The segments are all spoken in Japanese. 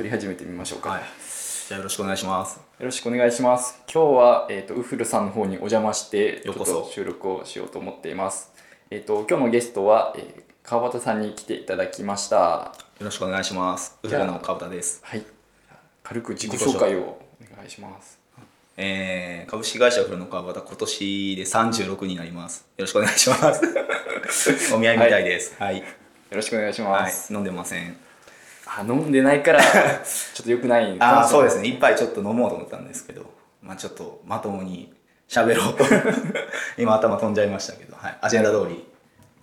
撮り始めてみましょうか、はい。じゃあよろしくお願いします。よろしくお願いします今日は、えー、とウフルさんの方にお邪魔してちょっと収録をしようと思っていますえっ、と今日のゲストは、えー川端さんに来ていただきましたよろしくお願いします。ウフルの川端です。はい軽く自己紹介をお願いしますえー、株式会社ウフルの川端、今年で36になります。よろしくお願いします。お見合いみたいです。はい。よろしくお願いしまはいす、。飲んでません。あ飲んでないから ちょっと良くないああ、そうですねね。一杯ちょっと飲もうと思ったんですけど、まあちょっとまともに喋ろうと。今頭飛んじゃいましたけど、はい。アジェンダ通り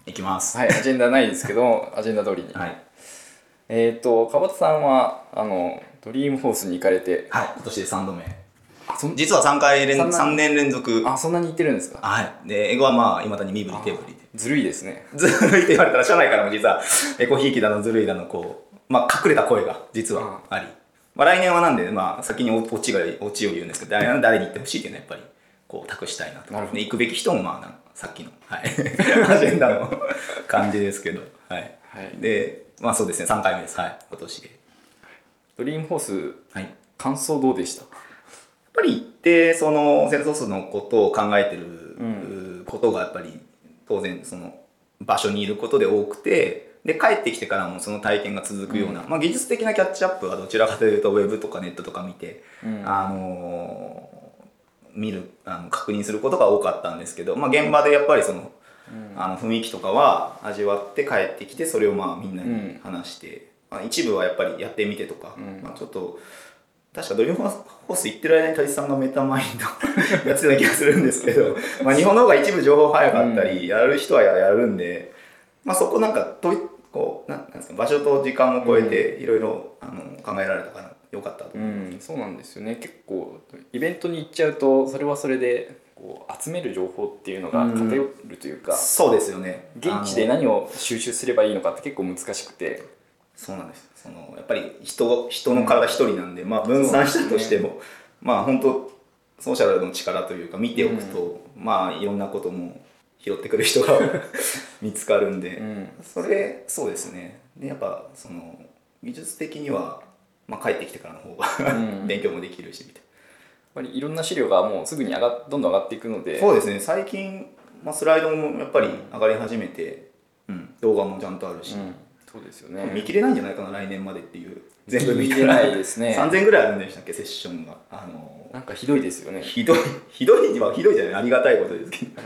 いきます。はいアジェンダないですけど アジェンダ通りに、はい。えっ、と川端さんはあのドリームフォースに行かれてはい。今年で3度目。実は3回連、そんな3年連続。あそんなに行ってるんですか？はい。で、英語はまあ、いまだに身振り手振りで。ずるいですねずるいって言われたら、社内からも実は、エコひいきだの、ずるいだの、こう、まあ、隠れた声が実はあり。まあ、来年はなんで、まあ、先にオオチが、オチを言うんですけど、誰誰に言ってほしいっていうのは、やっぱり、こう、託したいなと。なるほどで、行くべき人も、まあさっきの、はい、アジェンダの感じですけど、はい。はいで、まあそうですね、3回目です。はい、今年で。ドリームフォースはい。やっ感想どうでした？ぱり行って、その、セルソースのことを考えてる、うことが、やっぱり、当然、その、場所にいることで多くて、で、帰ってきてからもその体験が続くような、まあ技術的なキャッチアップはどちらかというと、ウェブとかネットとか見て、うん。あのー見るあの確認することが多かったんですけど、まあ、現場でやっぱりその,、あの雰囲気とかは味わって帰ってきてそれをまあみんなに話して、まあ、一部はやっぱりやってみてとか、うん。まあ、ちょっと確かドリームホース行ってる間にタジさんがメタマインド やってた気がするんですけどまあ日本の方が一部情報早かったり、やる人はやるんで、まあ、そこなんかといこうなんなんですか場所と時間を超えていろいろあの考えられたからよかったと。う。んそうなんですよね。結構イベントに行っちゃうとそれはそれでこう集める情報っていうのが偏るというか、そうですよね。現地で何を収集すればいいのかって結構難しくて。そうなんです。そのやっぱり人人の体一人なんで、まあ、分散したとしても、まあ本当ソーシャルの力というか見ておくと、まあいろんなことも拾ってくる人が 見つかるんで、うん。それそうですね。でやっぱその技術的には、まあ、帰ってきてからの方が、うん 勉強もできるしみたいやっぱりいろんな資料がもうすぐに上がどんどん上がっていくので。なそうですね。最近、まあ、スライドもやっぱり上がり始めて、うん、動画もちゃんとあるし、うん。そうですよね。見切れないんじゃないかな来年までっていう。全部見見れないですね。3000ぐらいあるんでしたっけセッションが。あのなんかひどいですよね。ひどい。ひどいにはひどいじゃない。ありがたいことですけど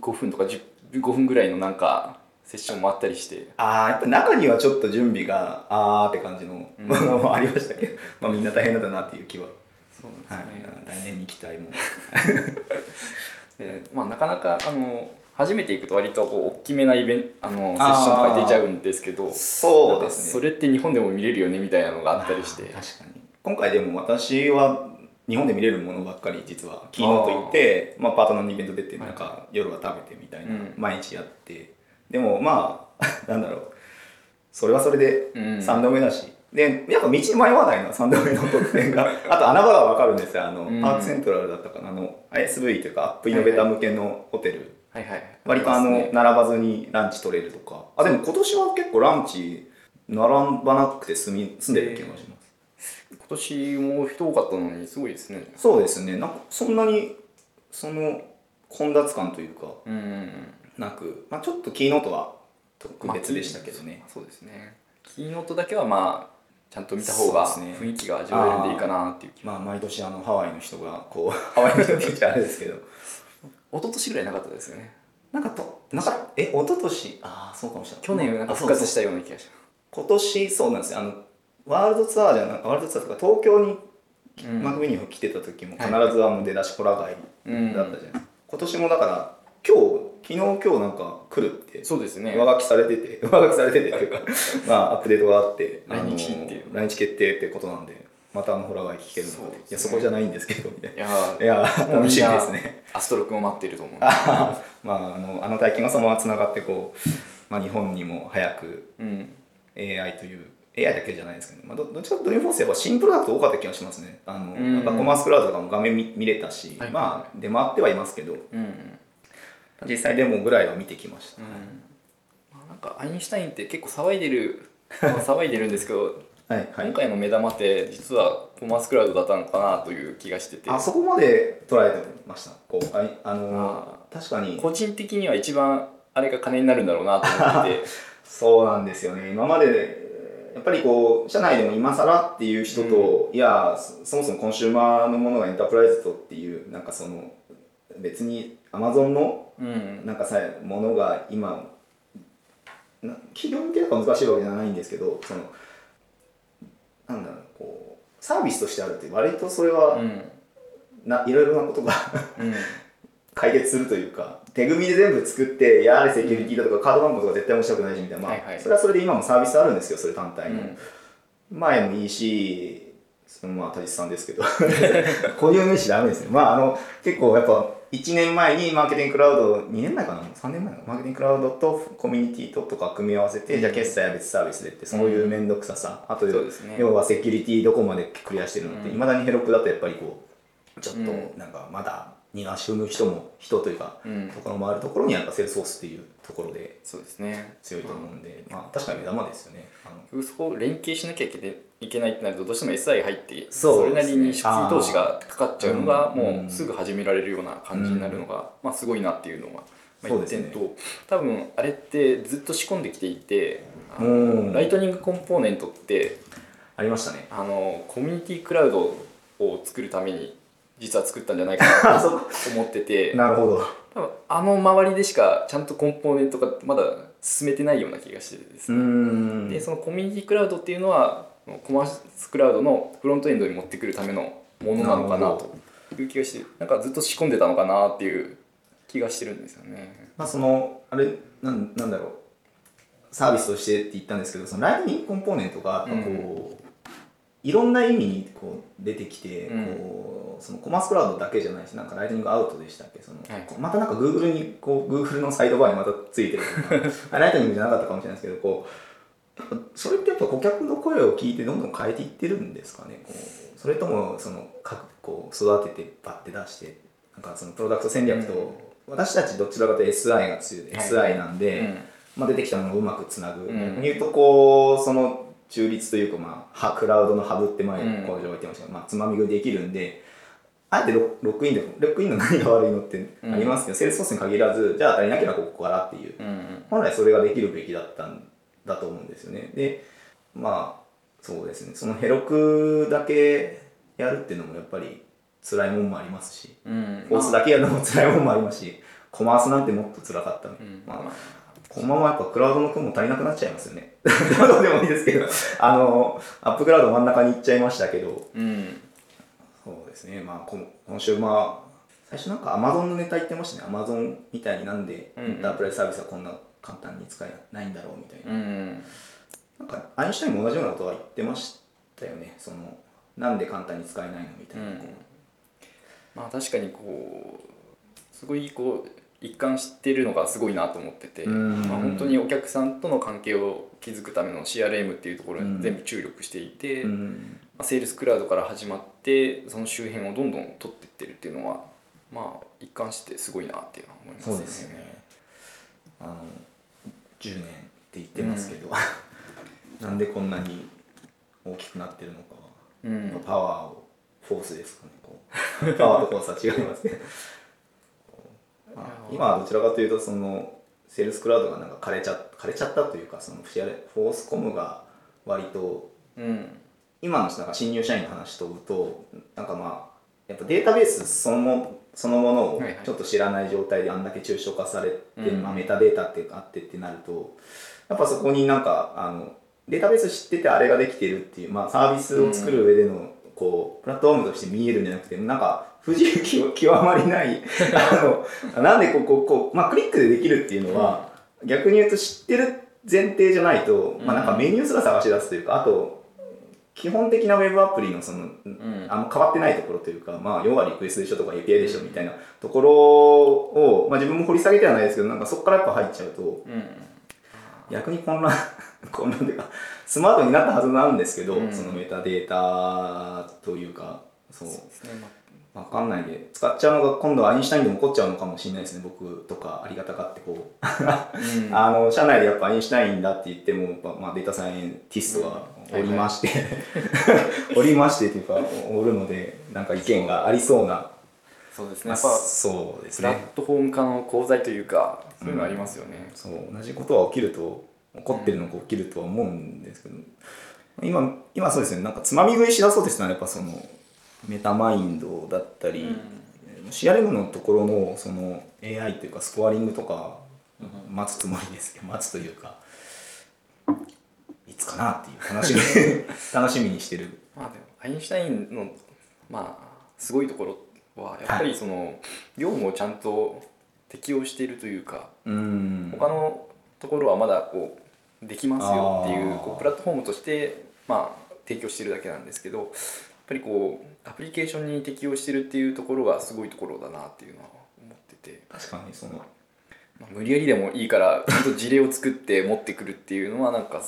5分とか10 5分ぐらいのなんかセッションもあったりして。ああやっぱ中にはちょっと準備があーって感じのうん。ものもありましたけど、まあみんな大変だったなっていう気は、そうはいなんですね、来年に期待も。でまあ、なかなかあの初めて行くと割とこう大きめなイベあのセッションとか出ちゃうんですけどそうですね。それって日本でも見れるよねみたいなのがあったりして。確かに。今回でも私は日本で見れるものばっかり実はキーノート行ってまあ、パートナーのイベント出てなんか夜は食べてみたいな、うん。毎日やって。でもまあ なんだろう。それはそれでうん。3度目だし、でやっぱ道に迷わないのは3度目の得点が。あと穴場が分かるんですよ。あの、うん。パークセントラルだったかな。あの ISV というかアップイノベーター向けのホテル、はいはい。割とあの、並ばずにランチ取れるとか。あでも今年は結構ランチ並ばなくて住み住んでる気がします、今年も人多かったのにすごいですね。そうですね。なんかそんなにその混雑感というかうんうんうん。なく、まあ、ちょっとキーノートは特別でしたけどね、まあそうですね。キーノートだけはまあちゃんと見た方が雰囲気が味わえるんでいいかなっていう気まあ毎年あのハワイの人がこうハワイの人って言っちゃあれですけど。一昨年ぐらいなかったですよね。なんかとなんかえ一昨年？ああそうかもしれない。去年なんか復活したような気がし今年そうなんですよ。あのワールドツアーじゃなくワールドツアーとか東京にうん。マグミニを来てた時も必はい。ずあの出だしコラ帰うんりだったじゃない、今年もだから今日昨日今日なんか来るってそうですね。上書きされてて 上書きされててっていうか まあアップデートがあって来日っていう。来日決定ってことなんでまたあのホラガイ聞けるのでそうですね。いやそこじゃないんですけどみたいな。いやもう楽しみですね。アストロ君を待っていると思う まああのあの体験がそのままつながってこう、まあ、日本にも早くうん。AI という AI だけじゃないですけど、ね。まあ、どどっちかというとドリームフォースやっぱ新プロダクト多かった気がしますね。あの、うん。やっぱコマースクラウドとかも画面見見れたし、はい。まあ出回ってはいますけど。うんうん。実際。デモぐらいは見てきました、まあなんかアインシュタインって結構騒いでる まあ騒いでるんですけどはいはい。今回の目玉って実はコマースクラウドだったのかなという気がしてて。あそこまで捉えてました。こうあいあのあ。確かに。個人的には一番あれが金になるんだろうなと思ってて。そうなんですよね。今までやっぱりこう社内でも今更っていう人と、いやそそもそもコンシューマーのものがエンタープライズとっていうなんかその別にアマゾンのうん。なんかさものが今な企業向けだから難しいわけじゃないんですけどそのなんだろうこうサービスとしてあるって割とそれは、うん。ないろいろなことがうん。解決するというか手組みで全部作っていやあれセキュリティだとかカード番号とか絶対面白くないしみたいな、まあそれはそれで今もサービスあるんですよそれ単体の、うん。前もいいしそのまあ田地さんですけど。こういう名詞ダメですね。まああの結構やっぱ1年前にマーケティングクラウド2年前かな？3年前かな？マーケティングクラウドとコミュニティととか組み合わせて、じゃあ決済は別サービスでってそういう面倒くささ、あとそうですね。要はセキュリティどこまでクリアしてるのっていま、未だにヘロクだとやっぱりこうちょっうん。となんかまだ逃がし踏む人も人というか、うん。ところもあるところにやっぱセールスフォースっていうところでそうですね。強いと思うんで、まあ確かに目玉ですよね。あのそこを連携しなきゃいけないいけないってなるとどうしても SI 入ってそれなりに初期投資がかかっちゃうのがもうすぐ始められるような感じになるのが、まあ、すごいなっていうのが、まあ、そうですね。一点と、多分あれってずっと仕込んできていてライトニングコンポーネントってありましたね。あのコミュニティクラウドを作るために実は作ったんじゃないかなと 思ってて。なるほど。多分あの周りでしかちゃんとコンポーネントがまだ進めてないような気がしててですうね、ん。でそのコミュニティクラウドっていうのはコマースクラウドのフロントエンドに持ってくるためのものなのかなという気がしてなんかずっと仕込んでたのかなっていう気がしてるんですよね。まあそのあれなんなんだろう。サービスとしてって言ったんですけどそのライトニングコンポーネントがこう、いろんな意味にこう出てきて、うん。こうそのコマースクラウドだけじゃないしなんかライトニングアウトでしたっけ？その、はい。またなんか Google にこう Google のサイドバーにまたついてるとか あライトニングじゃなかったかもしれないですけどこうそれってやっぱ顧客の声を聞いてどんどん変えていってるんですかね？こうそれともその各こう育ててバッて出してなんかそのプロダクト戦略と、私たちどちらかというと SI が強い、はい。SI なんで、うん。まあ、出てきたものをうまくつなぐ、うん。逆に言うとこうその中立というか、まあ、はクラウドのハブって前うん。向上置いてました。けど、まあ、つまみ食いできるんであえてロロックインでロックインの何が悪いのってありますけど、セールスフォースに限らずじゃあ足りなければここからっていう。うんうん。本来それができるべきだったんだと思うんですよね。でまあそうですね。その Heroku だけやるっていうのもやっぱり辛いもんもありますしうん。フォースだけやるのも辛いもんもありますしコマースなんてもっと辛かったうん。まあまあこのままやっぱクラウドの雲足りなくなっちゃいますよね。ど うでもいいですけど、あの、アップクラウド真ん中に行っちゃいましたけど、うんそうですね、まあこ今週まあ、最初なんか Amazon のネタ言ってましたね。Amazon みたいになんでうんエンタープライズサービスはこんな簡単に使えないんだろうみたいな。うんなんかアインシュタインも同じようなことは言ってましたよね。その、なんで簡単に使えないのみたいな。こまあ確かにこうすごいこう一貫してるのがすごいなと思ってて、うん。まあ、本当にお客さんとの関係を築くための CRM っていうところに全部注力していて、ううん。まあセールスクラウドから始まってその周辺をどんどん取っていってるっていうのはまあ一貫してすごいなっていうのは思いますそうですね。あの10年って言ってますけど、なんでこんなに大きくなってるのかは、うん。パワーをフォースですかねこう。パワーとフォースは違いますね、まあ今はどちらかというとそのセールスクラウドがなんか枯れちゃ枯れちゃったというかそのフォースコムが割とうん。今のなんか新入社員の話とぶとなんかまあやっぱデータベースそのもそのものをはいはい。ちょっと知らない状態であんだけ抽象化されて、うん。まあ、メタデータってあってってなるとやっぱそこになんかあのデータベース知っててあれができてるっていう、まあ、サービスを作る上でのこうプラットフォームとして見えるんじゃなくてなんか不自由極極まりない あのなんでこうこうこう、まあ、クリックでできるっていうのは、逆に言うと知ってる前提じゃないと、まあ、なんかメニューすら探し出すというかあと基本的なウェブアプリのその、ん。あんま変わってないところというか、まあ、要はリクエストでしょとか API でしょみたいなところを、まあ、自分も掘り下げてはないですけどなんかそこからやっぱ入っちゃうとうん。逆に混乱 混乱というかスマートになったはずなんですけど、うん。そのメタデータというかそう。そうですね、まあわかんないで。使っちゃうのが今度はアインシュタインでも起こっちゃうのかもしれないですね僕とかありがたがってこう。うん。あの社内でやっぱアインシュタインだって言っても、まあまあ、データサイエンティストがおりまして、おりましてというかおるのでなんか意見がありそうな。そうですね。まあやっぱそうですプラッねトフォーム化の功罪というかそういうのありますよね、そう同じことは起きると起こってるのが起きるとは思うんですけど、今今そうですね。なんかつまみ食いしだそうですねやっぱそのメタマインドだったり、CRM のところのその AI というかスコアリングとか待つつもりですけど待つというかいつかなっていう楽しみ楽しみにしてる。まあでもアインシュタインのまあすごいところはやっぱりその業務をちゃんと適用しているというかうん。他のところはまだこうできますよっていうこうプラットフォームとしてまあ提供してるだけなんですけどやっぱりこうアプリケーションに適用してるっていうところがすごいところだなっていうのは思ってて、確かにそのまあ、無理やりでもいいからちゃんと事例を作って持ってくるっていうのはなんか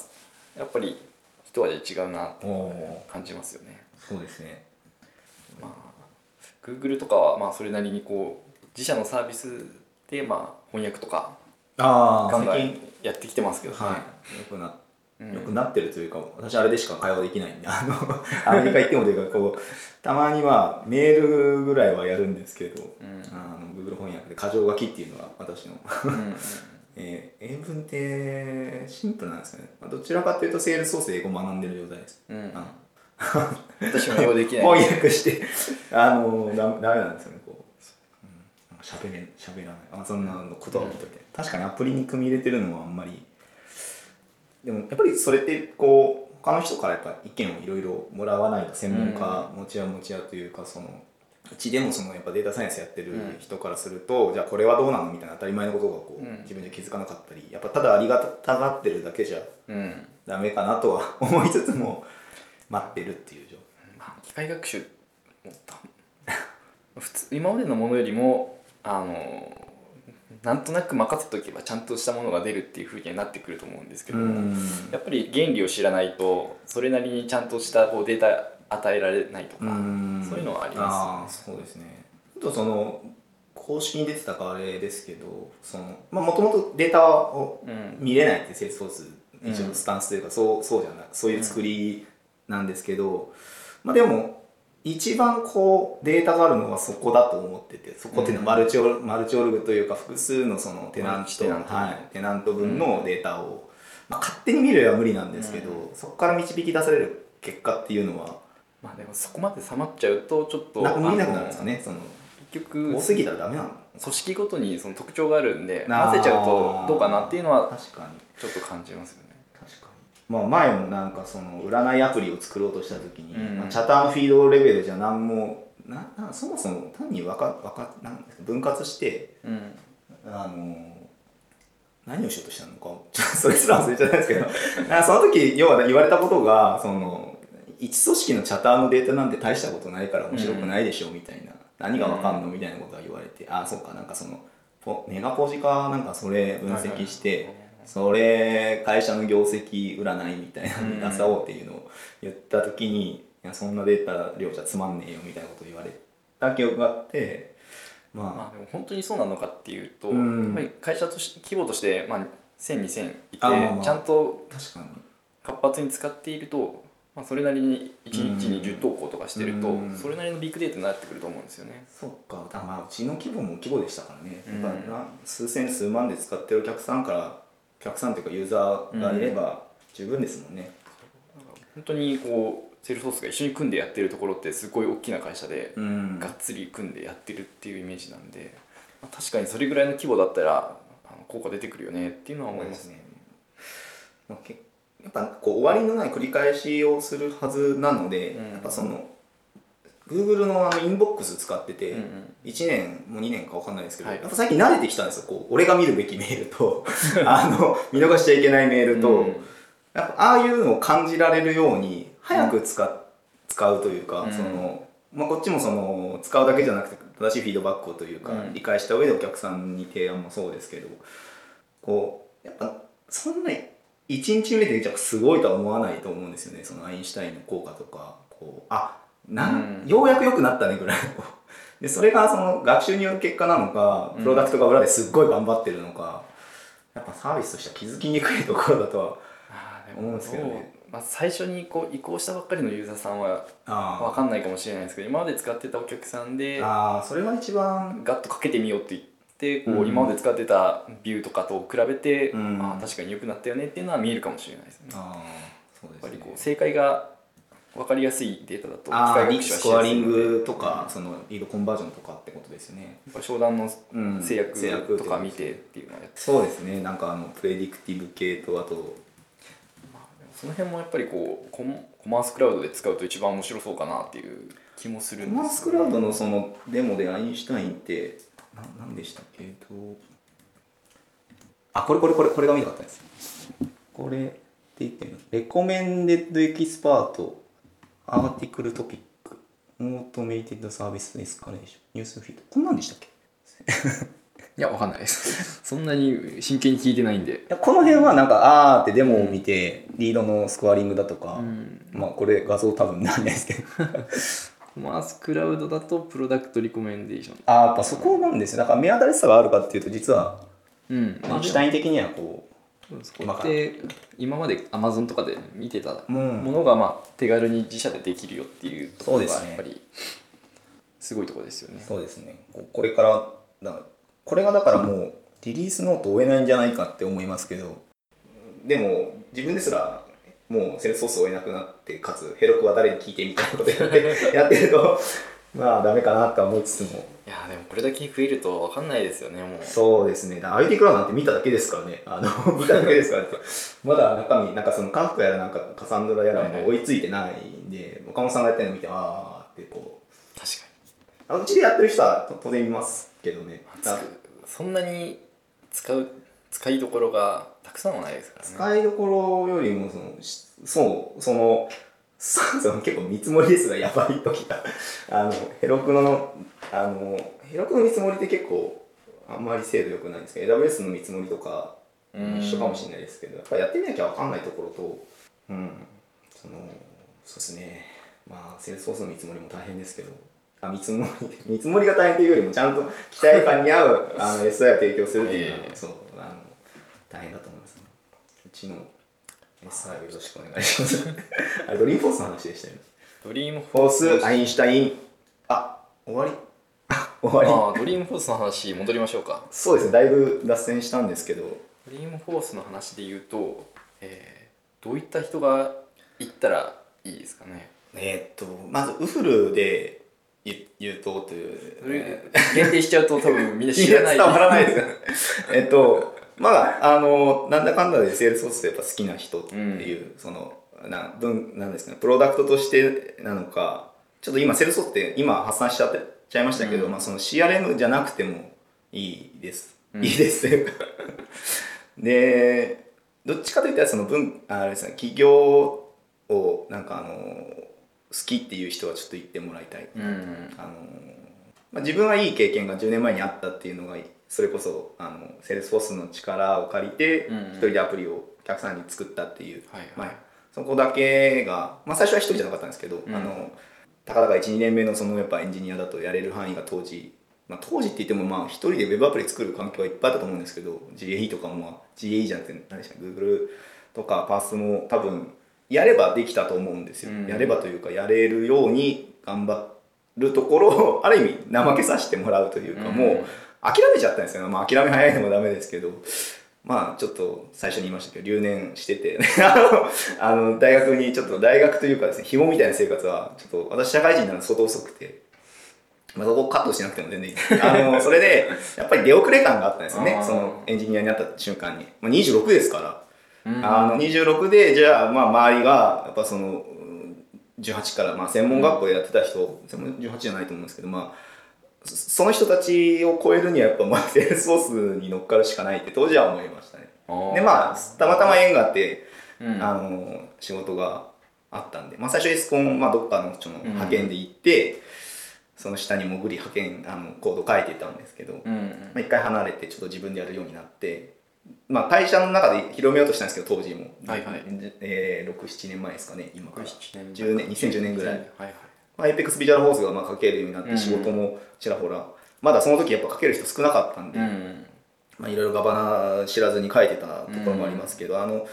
やっぱり一味違うなってお感じますよね。そうですね。まあ、Google とかはまあそれなりにこう自社のサービスでまあ翻訳とかガンガンやってきてますけどね。はい、よくなうん。よくなってるというか、私あれでしか会話できないんであの アメリカ行ってもというかこうたまにはメールぐらいはやるんですけど、ん。あの Google 翻訳で箇条書きっていうのが私の、えー英文ってシンプルなんですよね、まあどちらかというとセールスソースで英語を学んでる状態です、うん。私も英語できない。翻訳してあのダメなんですよねこう。うん。喋れ喋らない。あそんなのことは置いといて、確かにアプリに組み入れてるのはあんまりでもやっぱりそれってこう他の人からやっぱ意見をいろいろもらわないと専門家持ち屋持ち屋というかそのうちでもそのやっぱデータサイエンスやってる人からすると、じゃあこれはどうなのみたいな当たり前のことがこう、うん。自分で気づかなかったりやっぱただありがたがってるだけじゃうん。ダメかなとは思いつつも待ってるっていう状況まあ機械学習 普通今までのものよりもあのなんとなく任せとけばちゃんとしたものが出るっていうふうにはなってくると思うんですけども、やっぱり原理を知らないとそれなりにちゃんとしたこうデータ与えられないとか、そういうのはありまあーそうですね。あとその公式に出てたかあれですけどそのまあもともとデータをす。うん。見れないってセールスフォース一うん。応スタンスというか、そうそうじゃないそういう作りなんですけど、まあでも一番こうデータがあるのはそこだと思っててそこっていうのはマルチオル、マルチオルグというか複数のそのテナントテナントはい、テナント分のデータを、まあ、勝手に見るは無理なんですけど、そこから導き出される結果っていうのはまあでもそこまで冷まっちゃうとちょっとな見なくなるんですかねその結局多すぎたらダメなの。組織ごとにその特徴があるんで混ぜちゃうとどうかなっていうのは確かに。ちょっと感じますよね。まあ、前もなんかその占いアプリを作ろうとした時に、うん。まあチャターのフィードレベルじゃ何もななそもそも単にわかわかなんですか分割してうん。あの何をしようとしたのかそれすら忘れちゃったんですけど その時要は言われたことがその一組織のチャターのデータなんて大したことないから面白くないでしょみたいな、何がわかんのみたいなことが言われてああそうかなんかそのポネガポジかなんかそれ分析して、はいはいそれ会社の業績占いみたいなのに出そうっていうのを言った時に、いやそんなデータ量じゃつまんねえよみたいなことを言われた記憶があってまあ、まあでも本当にそうなのかっていうと、うん。やっぱり会社として規模として、まあ、10002000いてあまあまあちゃんと確かに。活発に使っていると、まあ、それなりに1日に10投稿とかしてると、うん。それなりのビッグデータになってくると思うんですよね。そっか。まあうちの規模も規模でしたからね、うん。数千数万で使ってるお客さんからお客さんというかユーザーがいれば十分ですもんね、本当にこうセールスフォースが一緒に組んでやってるところってすごい大きな会社で、うん。がっつり組んでやってるっていうイメージなんで、まあ、確かにそれぐらいの規模だったら効果出てくるよねっていうのは思いますね。やっぱこう終わりのない繰り返しをするはずなので、うん。やっぱその Google のあのインボックス使ってて、うんうん。1年も2年か分かんないですけど、はい。やっぱ最近慣れてきたんですよ。こう俺が見るべきメールと あの見逃しちゃいけないメールと、うん。やっぱああいうのを感じられるように早く使,、使うというか、うん。そのまあ、こっちもその使うだけじゃなくて正しいフィードバックをというか、うん。理解した上でお客さんに提案もそうですけどこうやっぱそんな1日目でじゃあすごいとは思わないと思うんですよね。そのアインシュタインの効果とかこうあなん、うん。ようやく良くなったねぐらいの。でそれがその学習による結果なのかプロダクトが裏ですっごい頑張ってるのか、やっぱサービスとしては気づきにくいところだとは思うんですけどね。うまあ、最初にこう移行したばっかりのユーザーさんはあ分かんないかもしれないですけど今まで使ってたお客さんであーそれが一番ガッとかけてみようって言ってこう、うん。今まで使ってたビューとかと比べて、うん。ああ確かに良くなったよねっていうのは見えるかもしれないですね。やっあーそうですね。ぱりこう正解が分かりやすいデータだとあーリ機械学習はしスコアリングとかそのリードコンバージョンとかってことですよね。やっぱ商談のうん制約とか見てっていうのはやって。そうですね。なんかあのプレディクティブ系とあと。その辺もやっぱりこうコマースクラウドで使うと一番面白そうかなっていう気もするコんですコマースクラウドのそのデモでアインシュタインってな何でしたっけ？えっと。あこれこれこれこれが見たかったですこれって言ってるのレコメンデッドエキスパートアーティクルトピック。オートメイテッドサービスエスカレーション。ニュースフィード。こんなんでしたっけ？いやわかんない。で すそんなに真剣に聞いてないんで。いやこの辺はなんかあーってデモを見て、リードのスコアリングだとか、ん。まあこれ画像多分ないですけど。コマースクラウドだとプロダクトリコメンデーション。あーやっぱそこなんですよ。だから目新しさがあるかっていうと実はうん。シュタイン的にはこそこって今まで Amazon とかで見てたものがまあ手軽に自社でできるよっていうところがそうですね。やっぱりすごいところですよね。そうですね。ここれからだこれがだからもうリリースノートを追えないんじゃないかって思いますけどでも自分ですらもうセールスソースを追えなくなってかつヘロクは誰に聞いてみたいなことやってやってるとまあダメかなとは思いつつもいやーでもこれだけ増えると分かんないですよねもう。そうですね。IT クラウドなんて見ただけですからね。あの 見ただけですからってまだ中身なんかそのカフカやらなんかカサンドラやらも追いついてないんで岡本さんがやってるの見てああってこう。確かあのうちでやってる人は当然いますけどね。そんなに使う使いどころがたくさんはないですからね。使いどころよりもそのしそうそのそ その結構見積もりですがやばい時があの Herokuのあのあの Heroku の見積もりって結構あんまり精度良くないんですけど AWS の見積もりとかうん。一緒かもしれないですけどやっぱやってみなきゃ分かんないところとうん。そのそうですね。まあセールスフォースの見積もりも大変ですけどあ見積もり 見積もりが大変というよりもちゃんと期待感に合うあの SI を提供するっていうのは、ええ。そうあの大変だと思いますね。うちの SI をよろしくお願いします。あれドリームフォースの話でしたよね。ドリームフォース。アインシュタイン。あ終わり。あ終わりドリームフォースの話戻りましょうか。そうですねだいぶ脱線したんですけどドリームフォースの話で言うと、えーどういった人が行ったらいいですかね？えーっとまずウフルで言言うとという限定しちゃうと多分みんな知らない。伝わらないですえっとまああのなんだかんだでセールスソースってやっぱ好きな人っていう、そのな分なんですかねプロダクトとしてなのかちょっと今セールスソースって今発散しちゃってちゃいましたけど、うん。まあ、その CRM じゃなくてもいいです、うん。いいです。でどっちかといったらその分あれですね企業をなんかあの好きっていう人はちょっと行ってもらいたい。うん。あのまあ、自分はいい経験が10年前にあったっていうのがそれこそあのセールスフォースの力を借りてうんうん。一人でアプリをお客さんに作ったっていう、はいはい。まあ、そこだけが、まあ、最初は一人じゃなかったんですけど、うん。あのたかだか12年目のそのやっぱエンジニアだとやれる範囲が当時、まあ、当時って言ってもまあ一人でウェブアプリ作る環境はいっぱいあったと思うんですけど GAE とかも、まあ、GAE じゃなくて何でしたっけ Google とかパースも多分やればできたと思うんですよ、うん。やればというかやれるように頑張るところをある意味怠けさせてもらうというか、うん。もう諦めちゃったんですよ。ね、まあ、諦め早いのもダメですけどまあちょっと最初に言いましたけど留年してて あの大学にちょっと大学というかですね紐みたいな生活はちょっと私社会人になるの相当遅くて。まあ、そこカットしなくても全然いい。あの それでやっぱり出遅れ感があったんですよね。そのエンジニアになった瞬間に、まあ、26ですから。うん。あの26でじゃあまあ周りがやっぱそのうん18からまあ専門学校でやってた人、専門18じゃないと思うんですけどまあそその人たちを超えるにはやっぱまあセールスフォースに乗っかるしかないって当時は思いましたね。でまあたまたま縁があって、うん。あの仕事があったんで、まあ、最初エスコン、まあ、どっかのそのん。派遣で行って、その下に潜り派遣あのコード書いてたんですけど、うん。まあ、一回離れてちょっと自分でやるようになって、まあ、会社の中で広めようとしたんですけど当時も、はいはい。えー、67年前ですかね今から。6 7 10年2010年ぐらい。はいはいまあ、エイペックスビジュアルフォースがまあ書けるようになっうん。て仕事もちらほら、まだその時やっぱ書ける人少なかったんで、うん。まあ、いろいろガバナ知らずに書いてたところもありますけど、あの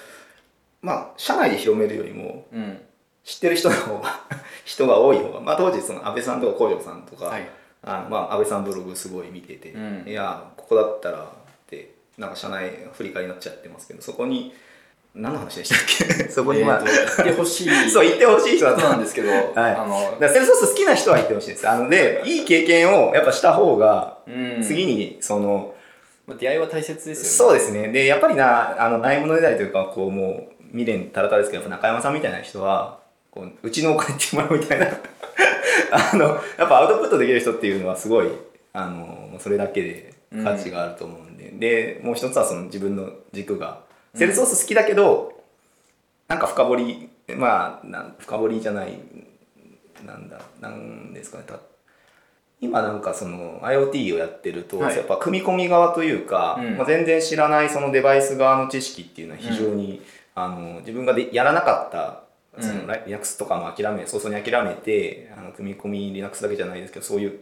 まあ社内で広めるよりもうん。知ってる人の方が 人が多い方が、まあ、当時その安倍さんとか工場さんとか、はい。あのまあ、安倍さんブログすごい見てて、うん。いやここだったらってなんか社内振り返りになっちゃってますけどそこに何の話でしたっけ？そこにまあ、えーってほしい。そう言ってほしい人だことなんですけど、はい、あのだセールスフォース好きな人は言ってほしいですあのでい。い経験をやっぱした方が、うん。次にそのまあ出会いは大切ですよね。そうですね。でやっぱりなあのないものねだりというかこうもう未練たらたらですけど中山さんみたいな人はこううちのお金ってもらうみたいな。あのやっぱアウトプットできる人っていうのはすごいあのそれだけで価値があると思うんで、でもう一つはその自分の軸がセールスフォース好きだけど、なんか深掘りまあなん深掘りじゃないなんだなんですかね。た今なんかその IoT をやってると、はい。やっぱ組み込み側というか、うん。まあ、全然知らないそのデバイス側の知識っていうのは非常に、あの自分がでやらなかったそのうん。Linux とかも諦め早々に諦めてあの組み込み Linux だけじゃないですけどそういう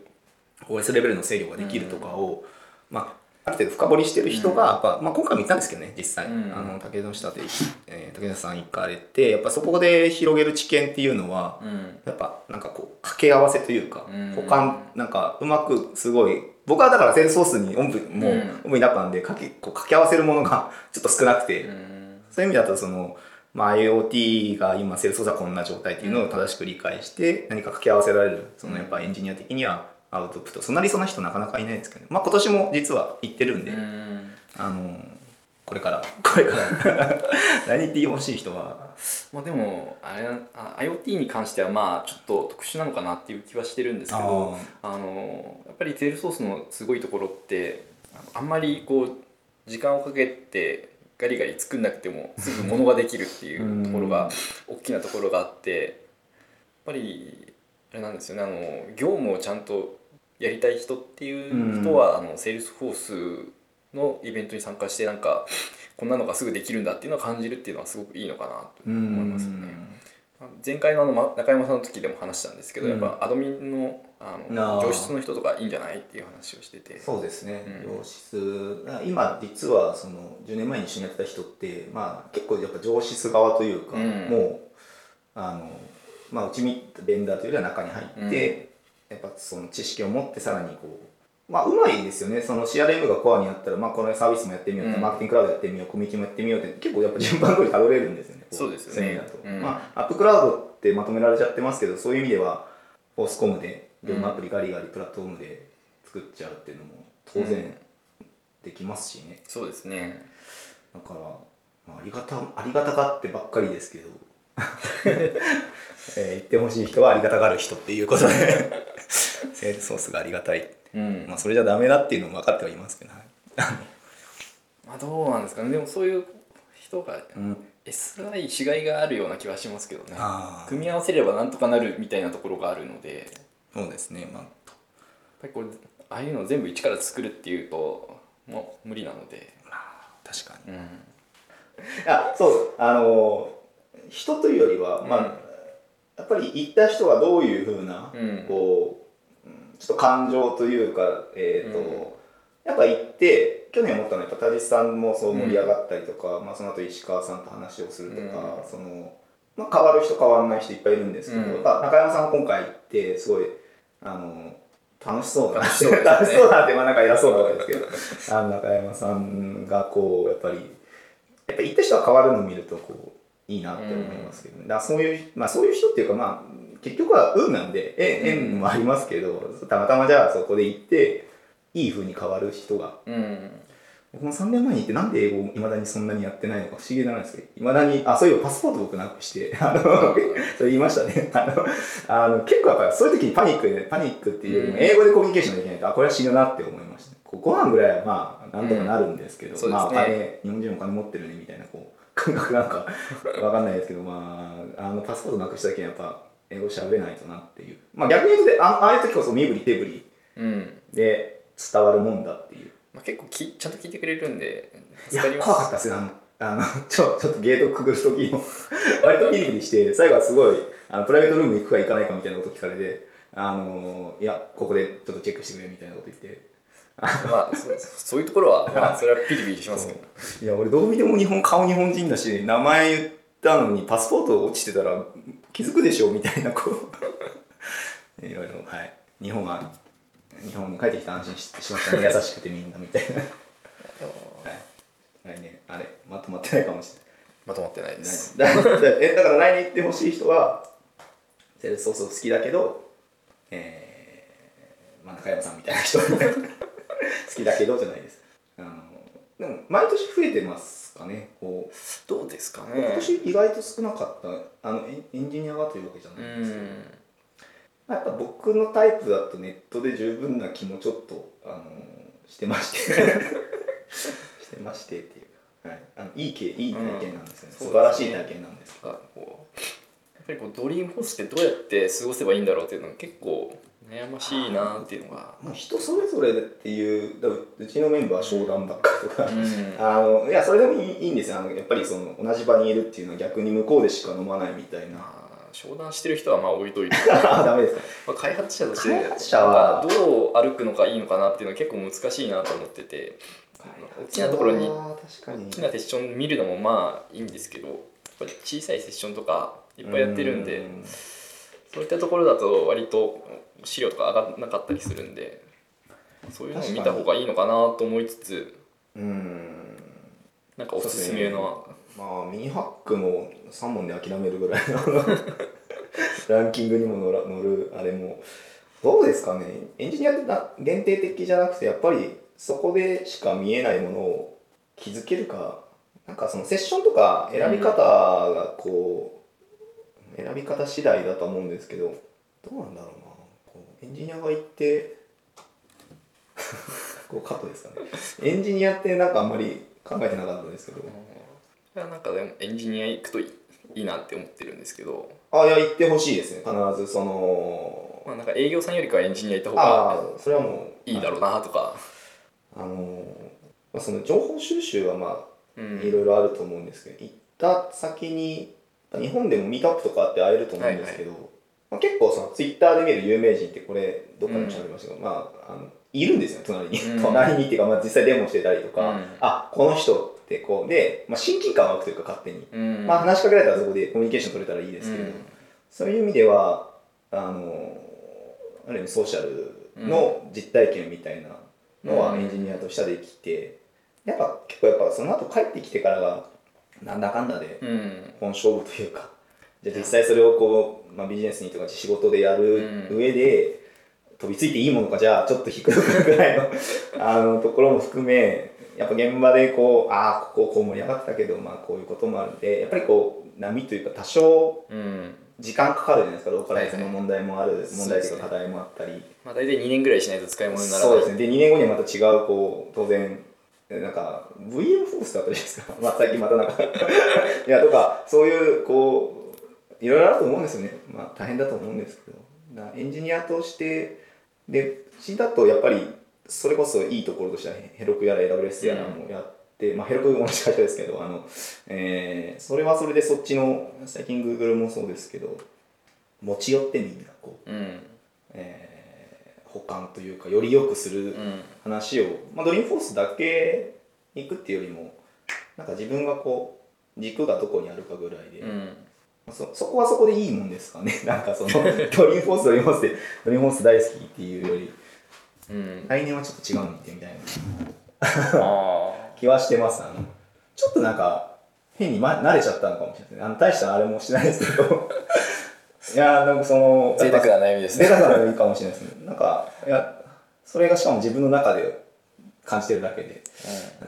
OS レベルの制御ができるとかを、まあ、ある程度深掘りしてる人が、やっぱまあ、今回も言ったんですけどね実際、うん。あの武田の下で、えー武田さん行かれてやっぱそこで広げる知見っていうのは、うん。やっぱなんかこう掛け合わせというか、うん。補完なんかうまくすごい僕はだからセールスソースにおんぶもううん。おんぶになったんでかけこう掛け合わせるものが ちょっと少なくて、うん。そういう意味だとその、まあ、IoT が今セールスソースはこんな状態っていうのを正しく理解して何か掛け合わせられるそのやっぱエンジニア的にはアウトプット。そんな理想な人なかなかいないですけど、ね、まあ今年も実は行ってるんで、うん。あのこれから。これから。何言ってほしい人は。まあでもあれあ IoT に関してはまあちょっと特殊なのかなっていう気はしてるんですけどあのやっぱりテールソースのすごいところってあんまりこう時間をかけてガリガリ作んなくてもすぐ物ができるっていうところが大きなところがあってやっぱりあれなんですよね。あの業務をちゃんとやりたい人っていう人は、あのセールスフォースのイベントに参加してなんかこんなのがすぐできるんだっていうのを感じるっていうのはすごくいいのかなと思いますよね。前回のあのま中山さんの時でも話したんですけど、うん。やっぱアドミンのああのー。情シスの人とかいいんじゃないっていう話をしてて。そうですね、うん。情シス。今実はその10年前に一緒にやってた人って、まあ、結構やっぱ情シス側というか、うん。もうあの、まあ、うちみベンダーというよりは中に入って、やっぱその知識を持ってさらにこうまあうまいですよね。その CRM がコアにあったら、まあ、このサービスもやってみよう、うん。マーケティングクラウドやってみようコミュニティもやってみようって結構やっぱ順番通りたどれるんですよね。こそうですよね。だと、うん。まあ、アップクラウドってまとめられちゃってますけどそういう意味ではフォースコムで業務アプリガリガリプラットフォームで作っちゃうっていうのも当然できますしね、そうですね。だから、まあ、ありがたありがたがってばっかりですけど、えー言ってほしい人はありがたがる人っていうことで。セールソースがありがたい、うん。まあ、それじゃダメだっていうのも分かってはいますけど、はい。まあどうなんですかね。でもそういう人がうん、SI しがいがあるような気はしますけどね。組み合わせればなんとかなるみたいなところがあるので。やっそうですね、まあ、ぱりこれああいうのを全部一から作るっていうともう無理なので。確かに。うん。いやそうあの人というよりは、まあうんやっぱり行った人がどういうふうな、うん。こううんちょっと感情というか、えーとうん。やっぱ行って去年思ったのはやっぱ田地さんもそう盛り上がったりとか、まあ、その後石川さんと話をするとか、うん。そのまあ、変わる人変わらない人いっぱいいるんですけど、うん。やっぱ中山さんは今回行ってすごいあの楽しそうだな楽しそうですね。楽しそうだなってまあなんか偉そうなわけですけどあの中山さんがこうやっぱりやっぱ行った人が変わるのを見るとこういいなって思いますけどね、だからそういうまあそういう人っていうかまあ結局は運なんで縁縁もありますけど、たまたまじゃあそこで行っていい風に変わる人が。うん。僕も3年前に行ってなんで英語をいまだにそんなにやってないのか不思議なんですけどいまだにあそういえばパスポート僕なくして あのそれ言いましたね。あのあの結構やっぱりそういう時にパニックでパニックっていうよりもうん。英語でコミュニケーションできないとあこれは死ぬなって思いました。こうご飯ぐらいはまあなんとかなるんですけど、うん。ね。まあお金日本人お金持ってるねみたいなこう感 覚なんかわかんないですけどまああのパスポートなくした時にやっぱ英語喋れないとなっていう。まあ逆に言うとであああいう時こそ身振り手振りうん。で伝わるもんだっていう。まあ、結構きちゃんと聞いてくれるんでいや怖かったですよ。あのあの ちょちょっとゲートくぐる時も。割とピリピリして最後はすごいあのプライベートルーム行くか行かないかみたいなこと聞かれてあのいやここでちょっとチェックしてくれみたいなこと言ってまあそそういうところは、まあ、それはピリピリしますけど。いや俺どう見ても日本顔日本人だし名前言ったのにパスポート落ちてたら気づくでしょみたいなこう。いろいろはい。日本は日本に帰ってきて安心ししましたね。優しくてみんなみたいな。はい。来年あれまとまってないかもしれない。まとまってないです。だだえだから来年行ってほしい人はセールスソース好きだけど、えーまあ、中山さんみたいな人好きだけどじゃないです。あのでも毎年増えてますかね。こうどうですか今ね年意外と少なかったあのエンエンジニアがというわけじゃうないんですけど、ん。やっぱ僕のタイプだとネットで十分な気もちょっとあのしてまして。してましてっていうか、はい、あのいいけいい体験なんですよね、うん。素晴らしい体験なんですなんかこうやっぱりこうドリームホースってどうやって過ごせばいいんだろうっていうのが結構悩ましいなっていうのが。もう人それぞれっていううちのメンバーは商談ばっかりとか、うん。あのいやそれでもいいいいんですよ。あのやっぱりその同じ場にいるっていうのは逆に向こうでしか飲まないみたいな。まあ商談してる人はまあ置いといて。ダメですか？まあ開発者として開発者はどう歩くのがいいのかなっていうのは結構難しいなと思ってて。大きなところに確かに。大きなセッション見るのもまあいいんですけどやっぱり小さいセッションとかいっぱいやってるんでうん。そういったところだと割と資料とか上がらなかったりするんでそういうのを見た方がいいのかなと思いつつうん。なんかおすすめのまあミニハックも3問で諦めるぐらいの ランキングにも乗るあれも。どうですかね。エンジニアってな限定的じゃなくてやっぱりそこでしか見えないものを気づけるかなんかそのセッションとか選び方がこう、選び方次第だと思うんですけどどうなんだろうエンジニアが行って こうカットですかね。エンジニアってなんかあんまり考えてなかったんですけど。いやなんかでもエンジニア行くといいいいなって思ってるんですけど、あいや行ってほしいですね。必ずそのまあ、なんか営業さんよりかはエンジニア行った方ああがそれはもういいだろうなとか、あのまあ、その情報収集はまあうん。いろいろあると思うんですけど、行った先に日本でもミートアップとかあって会えると思うんですけど、まあ、結構そのツイッターで見る有名人ってこれどっかでも喋りましたけど、まああのいるんですよ隣に、うん。隣にっていうか、まあ、実際デモしてたりとか、うん。あこの人ってこうで、まあ、親近感湧くというか勝手に、うん。まあ、話しかけられたらそこでコミュニケーション取れたらいいですけど、うん。そういう意味ではあのある意味ソーシャルの実体験みたいなのはうん。エンジニアとしてはできて、やっぱ結構やっぱその後帰ってきてからがなんだかんだでうん。本勝負というかじゃあ実際それをこう、まあ、ビジネスにとか仕事でやるうん。上で、飛びついていいものかじゃあちょっと低くぐらいの あのところも含めやっぱ現場でこうああこここう盛り上がってたけど、まあ、こういうこともあるんでやっぱりこう波というか多少うん。時間かかるじゃないですかローカライズの問題もある、問題とか課題もあったり。まあ、大体2年ぐらいしないと使い物にならない。そうですね。で2年後にはまた違うこう当然なんか VM フォースだったじゃないですか、まあ、最近またなんか。いやとかそういうこういろいろあると思うんですよね。まあ大変だと思うんですけど。エンジニアとしてでうちだとやっぱりそれこそいいところとしてはヘロクやら AWS やらもやって、まあヘロク同じ会社ですけどあの、えーそれはそれでそっちの最近 Google もそうですけど持ち寄ってみんなこううん。えー保管というかより良くするうん。話を、まあ、 Dreamforce だけに行くっていうよりもなんか自分がこう軸がどこにあるかぐらいで、うん。まあそそこはそこでいいもんですかね。なんかその Dreamforce Dreamforce で Dreamforce 大好きっていうより。うん。来年はちょっと違うのにってみたいな。あ 気はしてます。あのちょっとなんか変に、ま、慣れちゃったのかもしれない。ですねあの大したあれもしてないですけど。いやなんかそのあ贅沢な悩みです贅ね沢なのいいかもしれないですね。なんか、いや、それがしかも自分の中で感じてるだけで、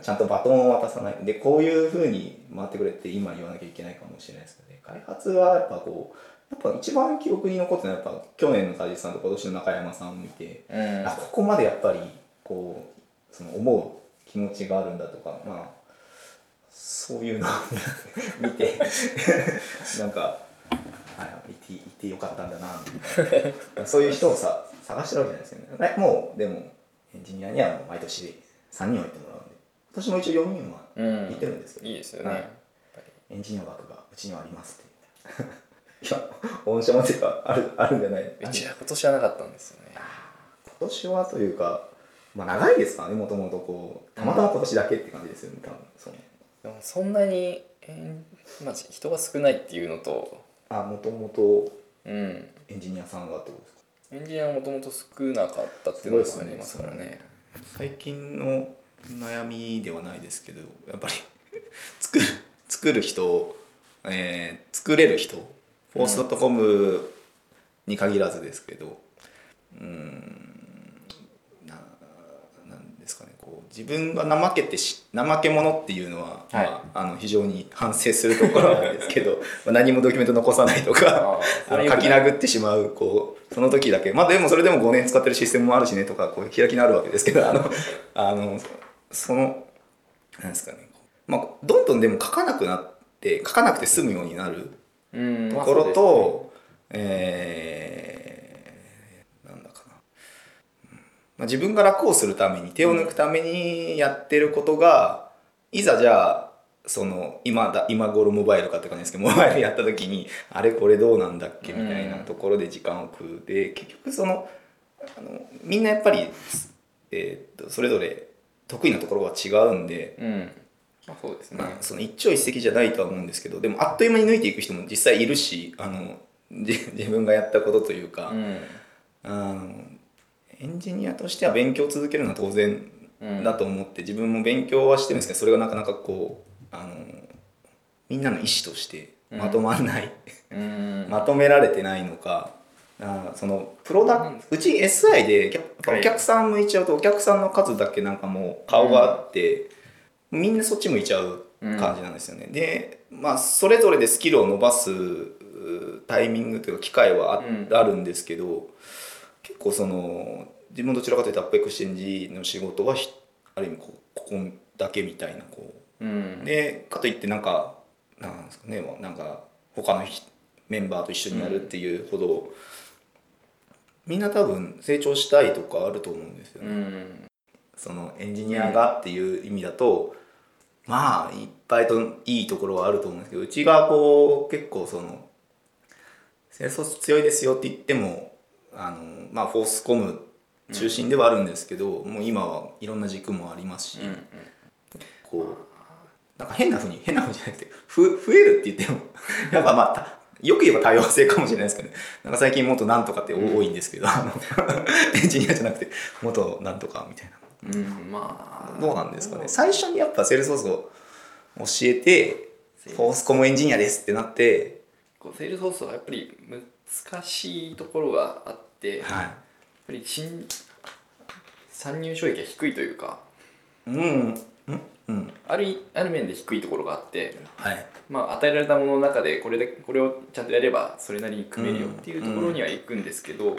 ちゃんとバトンを渡さない。で、こういう風に回ってくれって今言わなきゃいけないかもしれないですけど。ね。開発はやっぱこう、やっぱ一番記憶に残ってるのはやっぱ去年の梶さんと今年の中山さんを見て、うん。あ、ここまでやっぱりこう、その思う気持ちがあるんだとか、まあ、そういうのを 見て、なんか、はい、行って行ってよかったんだなみたいな。そういう人をさ探してるわけじゃないですけどねもうでもエンジニアには毎年3人は行ってもらうんで今年も一応4人はうん。行ってるんですけど、いいですよね、はい。エンジニア枠がうちにはありますって。いや御社もていうかあるあるんじゃない？うちは今年はなかったんですよね今年はというかまあ長いですからねもともとこう。たまたま今年だけって感じですよね多分。そのでもそんなに、えーまあ、人が少ないっていうのと。あもともとうん。エンジニアさんがってことですか？エンジニアはもともと少なかったっていうのがありますからね。最近の悩みではないですけどやっぱり 作る作る人、えー作れる人フォースドットコムに限らずですけどうーんななんですかねこう自分が怠けてし怠け者っていうのは、はい。まあ、あの非常に反省するところなんですけど まあ何もドキュメント残さないとか書き殴ってしまうこうその時だけ。まあでもそれでも5年使ってるシステムもあるしねとかこう開きのあるわけですけどあのあのそのなんですかね、まあ、どんどんでも書かなくなって書かなくて済むようになるうん。ところと、えーなんだかな、うん。まあ、自分が楽をするために手を抜くためにやってることが、いざじゃあその今だ今頃モバイルかって感じですけどモバイルやった時にあれこれどうなんだっけみたいなところで時間を食う。で結局そのあのみんなやっぱり、えーっとそれぞれ得意なところは違うんで、うんまあそうですね。まあ、その一朝一夕じゃないとは思うんですけどでもあっという間に抜いていく人も実際いるしあのじ 自分がやったことというか、うん。あのエンジニアとしては勉強を続けるのは当然だと思って、自分も勉強はしてるんですけどそれがなかなかこうあのみんなの意思としてまとまらない、うん。まとめられてないのかあそのプロダクうち SI でお客さん向いちゃうとお客さんの数だけなんかもう顔があって、みんなそっち向いちゃう感じなんですよね。でまあそれぞれでスキルを伸ばすうタイミングというか機会はあ,、うんあるんですけど結構その自分どちらかというと AppExchange の仕事はひある意味こうここだけみたいなこううんでかといってなんかなんですかねなんか他のひメンバーと一緒にやるっていうほど、みんな多分成長したいとかあると思うんですようね。んそのエンジニアがっていう意味だと、まあいっぱいといいところはあると思うんですけどうちがこう結構そのセールスフォース強いですよって言ってもあのまあ Force.com 中心ではあるんですけど、もう今はいろんな軸もありますし、うんこうなんか変なふうに変なふうじゃなくてふ増えるって言っても やっぱまあたよく言えば多様性かもしれないですけどね。なんか最近もっとなんとかって多いんですけど、あの エンジニアじゃなくてもっとなんとかみたいなうんまあ。どうなんですかね。最初にやっぱセールスフォースを教えて Force.com エンジニアですってなって。こうセールスフォースはやっぱり難しいところがあって、やっはいぱり新参入障壁が低いというか。うんうんうん。あるいある面で低いところがあって、はい。まあ、与えられたものの中でこれでこれをちゃんとやればそれなりに組めるよっていうところには行くんですけど、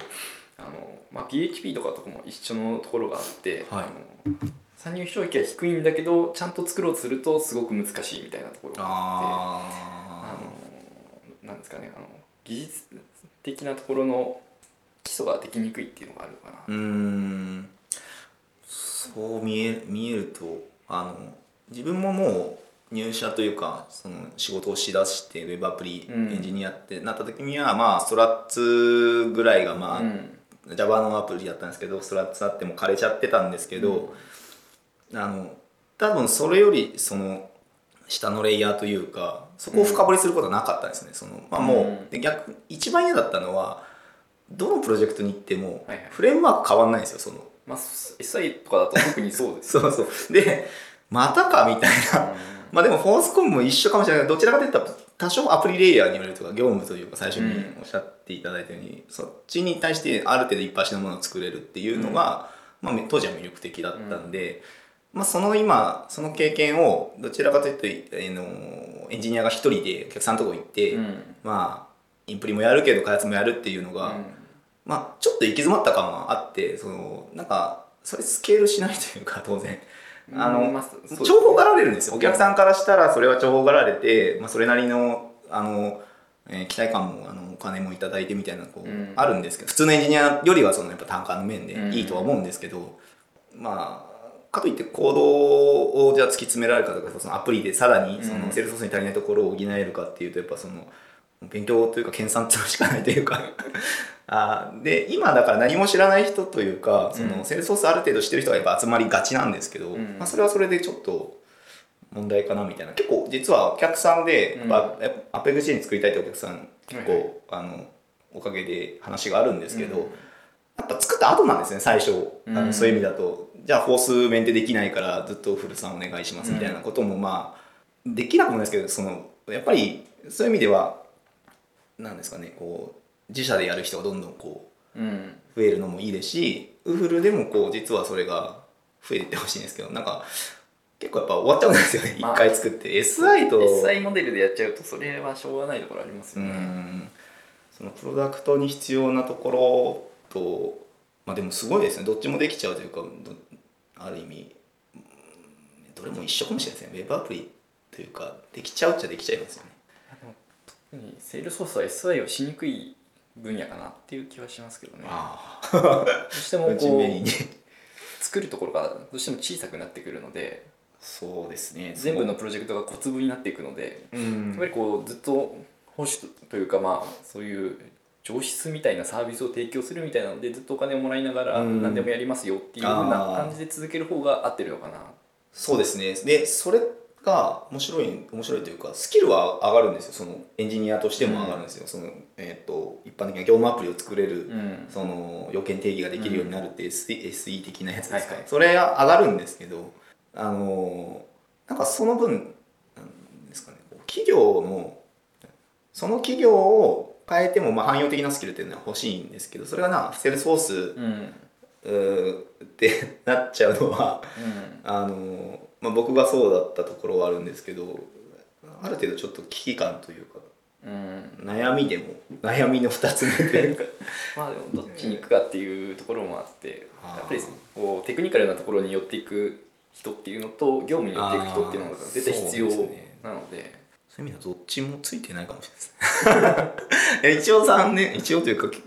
あのまあ、PHP とかとかも一緒のところがあって、はい。あの参入障壁は低いんだけどちゃんと作ろうとするとすごく難しいみたいなところがあって。ああのなんですかねあの技術的なところの基礎ができにくいっていうのがあるのかな。ーうーん。そう見え見えるとあの自分ももう入社というかその仕事をしだしてウェブアプリエうん。ンジニアってなった時には、まあストラッツぐらいがまあ、うん Java のアプリだったんですけどストラッツあっても枯れちゃってたんですけど、あの多分それよりその下のレイヤーというかそこを深掘りすることはなかったですね、そのまあもう、逆一番嫌だったのはどのプロジェクトに行ってもフレームワーク変わんないんですよその。まあ SI とかだと特にそうです。そうそう。でまたかみたいな。まあでもフォースコムも一緒かもしれないけどどちらかというと多少アプリレイヤーによるとか業務というか最初におっしゃっていただいたように、そっちに対してある程度一発のものを作れるっていうのが、まあ、当時は魅力的だったんで、まあ、その今その経験をどちらかというと、えーのエンジニアが一人でお客さんのとこ行って、うん。まあインプリもやるけど開発もやるっていうのが、まあちょっと行き詰まった感はあってそのなんかそれスケールしないというか当然。あの、うんまあ重宝がられるんですよ。お客さんからしたらそれは重宝がられて、まあ、それなりのあの、えー期待感もあのお金もいただいてみたいなこう、うん。あるんですけど普通のエンジニアよりはそのやっぱ単価の面でうん。いいとは思うんですけど、まあかといってコードをじゃあ突き詰められるかとかそのアプリでさらにそうん。のセールスフォースに足りないところを補えるかっていうとやっぱその勉強というか研鑽するしかないというかあーで今だから何も知らない人というかその、うん。セールスフォースある程度知ってる人がやっぱ集まりがちなんですけど、うん。まあ、それはそれでちょっと問題かなみたいな。結構実はお客さんで、うん。やっぱ AppExchange 作りたいってお客さん結構、はい。はいあのおかげで話があるんですけど、うん。やっぱ作った後なんですね最初、あうん。のそういう意味だと。じゃあフォースメンテできないからずっとフルさんお願いしますみたいなこともまあできなくもないですけどそのやっぱりそういう意味ではなんですかねこう自社でやる人がどんどんこう増えるのもいいですしウフルでもこう実はそれが増えていってほしいんですけどなんか結構やっぱ終わっちゃうんですよね。一、まあ回作って。SI と SI モデルでやっちゃうとそれはしょうがないところありますうよねん。そのプロダクトに必要なところとまあでもすごいですね。どっちもできちゃうというかどある意味うんどれも一緒かもしれないですね。ウェブアプリというかできちゃうっちゃできちゃいますよね。特にセールスフォースは SI をしにくい分野かなっていう気はしますけどね。あどうしてもこう作るところがどうしても小さくなってくるのでそうですね。全部のプロジェクトが小粒になっていくのでうん。やっぱりこうずっと保守というかまあそういう上質みたいなサービスを提供するみたいなのでずっとお金をもらいながらうん。何でもやりますよっていうふうな感じで続ける方が合ってるのかな。そうですね。でそれが面白い面白いというかスキルは上がるんですよ。そのエンジニアとしても上がるんですよ、そのえー、と一般的な業務アプリを作れる、うん。その要件定義ができるようになるって SE, SE 的なやつですか、はいはい。それは上がるんですけどあのなんかその分なんですかね企業のその企業を変えてもまあ汎用的なスキルっていうのは欲しいんですけどそれがなセールスフォースうん。ってなっちゃうのはあの、まあ、僕がそうだったところはあるんですけどある程度ちょっと危機感というかうん。悩みでも悩みの2つ目というか。まあでもどっちに行くかっていうところもあってやっぱりこうテクニカルなところに寄っていく人っていうのと業務に寄っていく人っていうのが絶対必要そうですね。なのでそういう意味ではどっちもついてないかもしれない。です一応残念。一応というか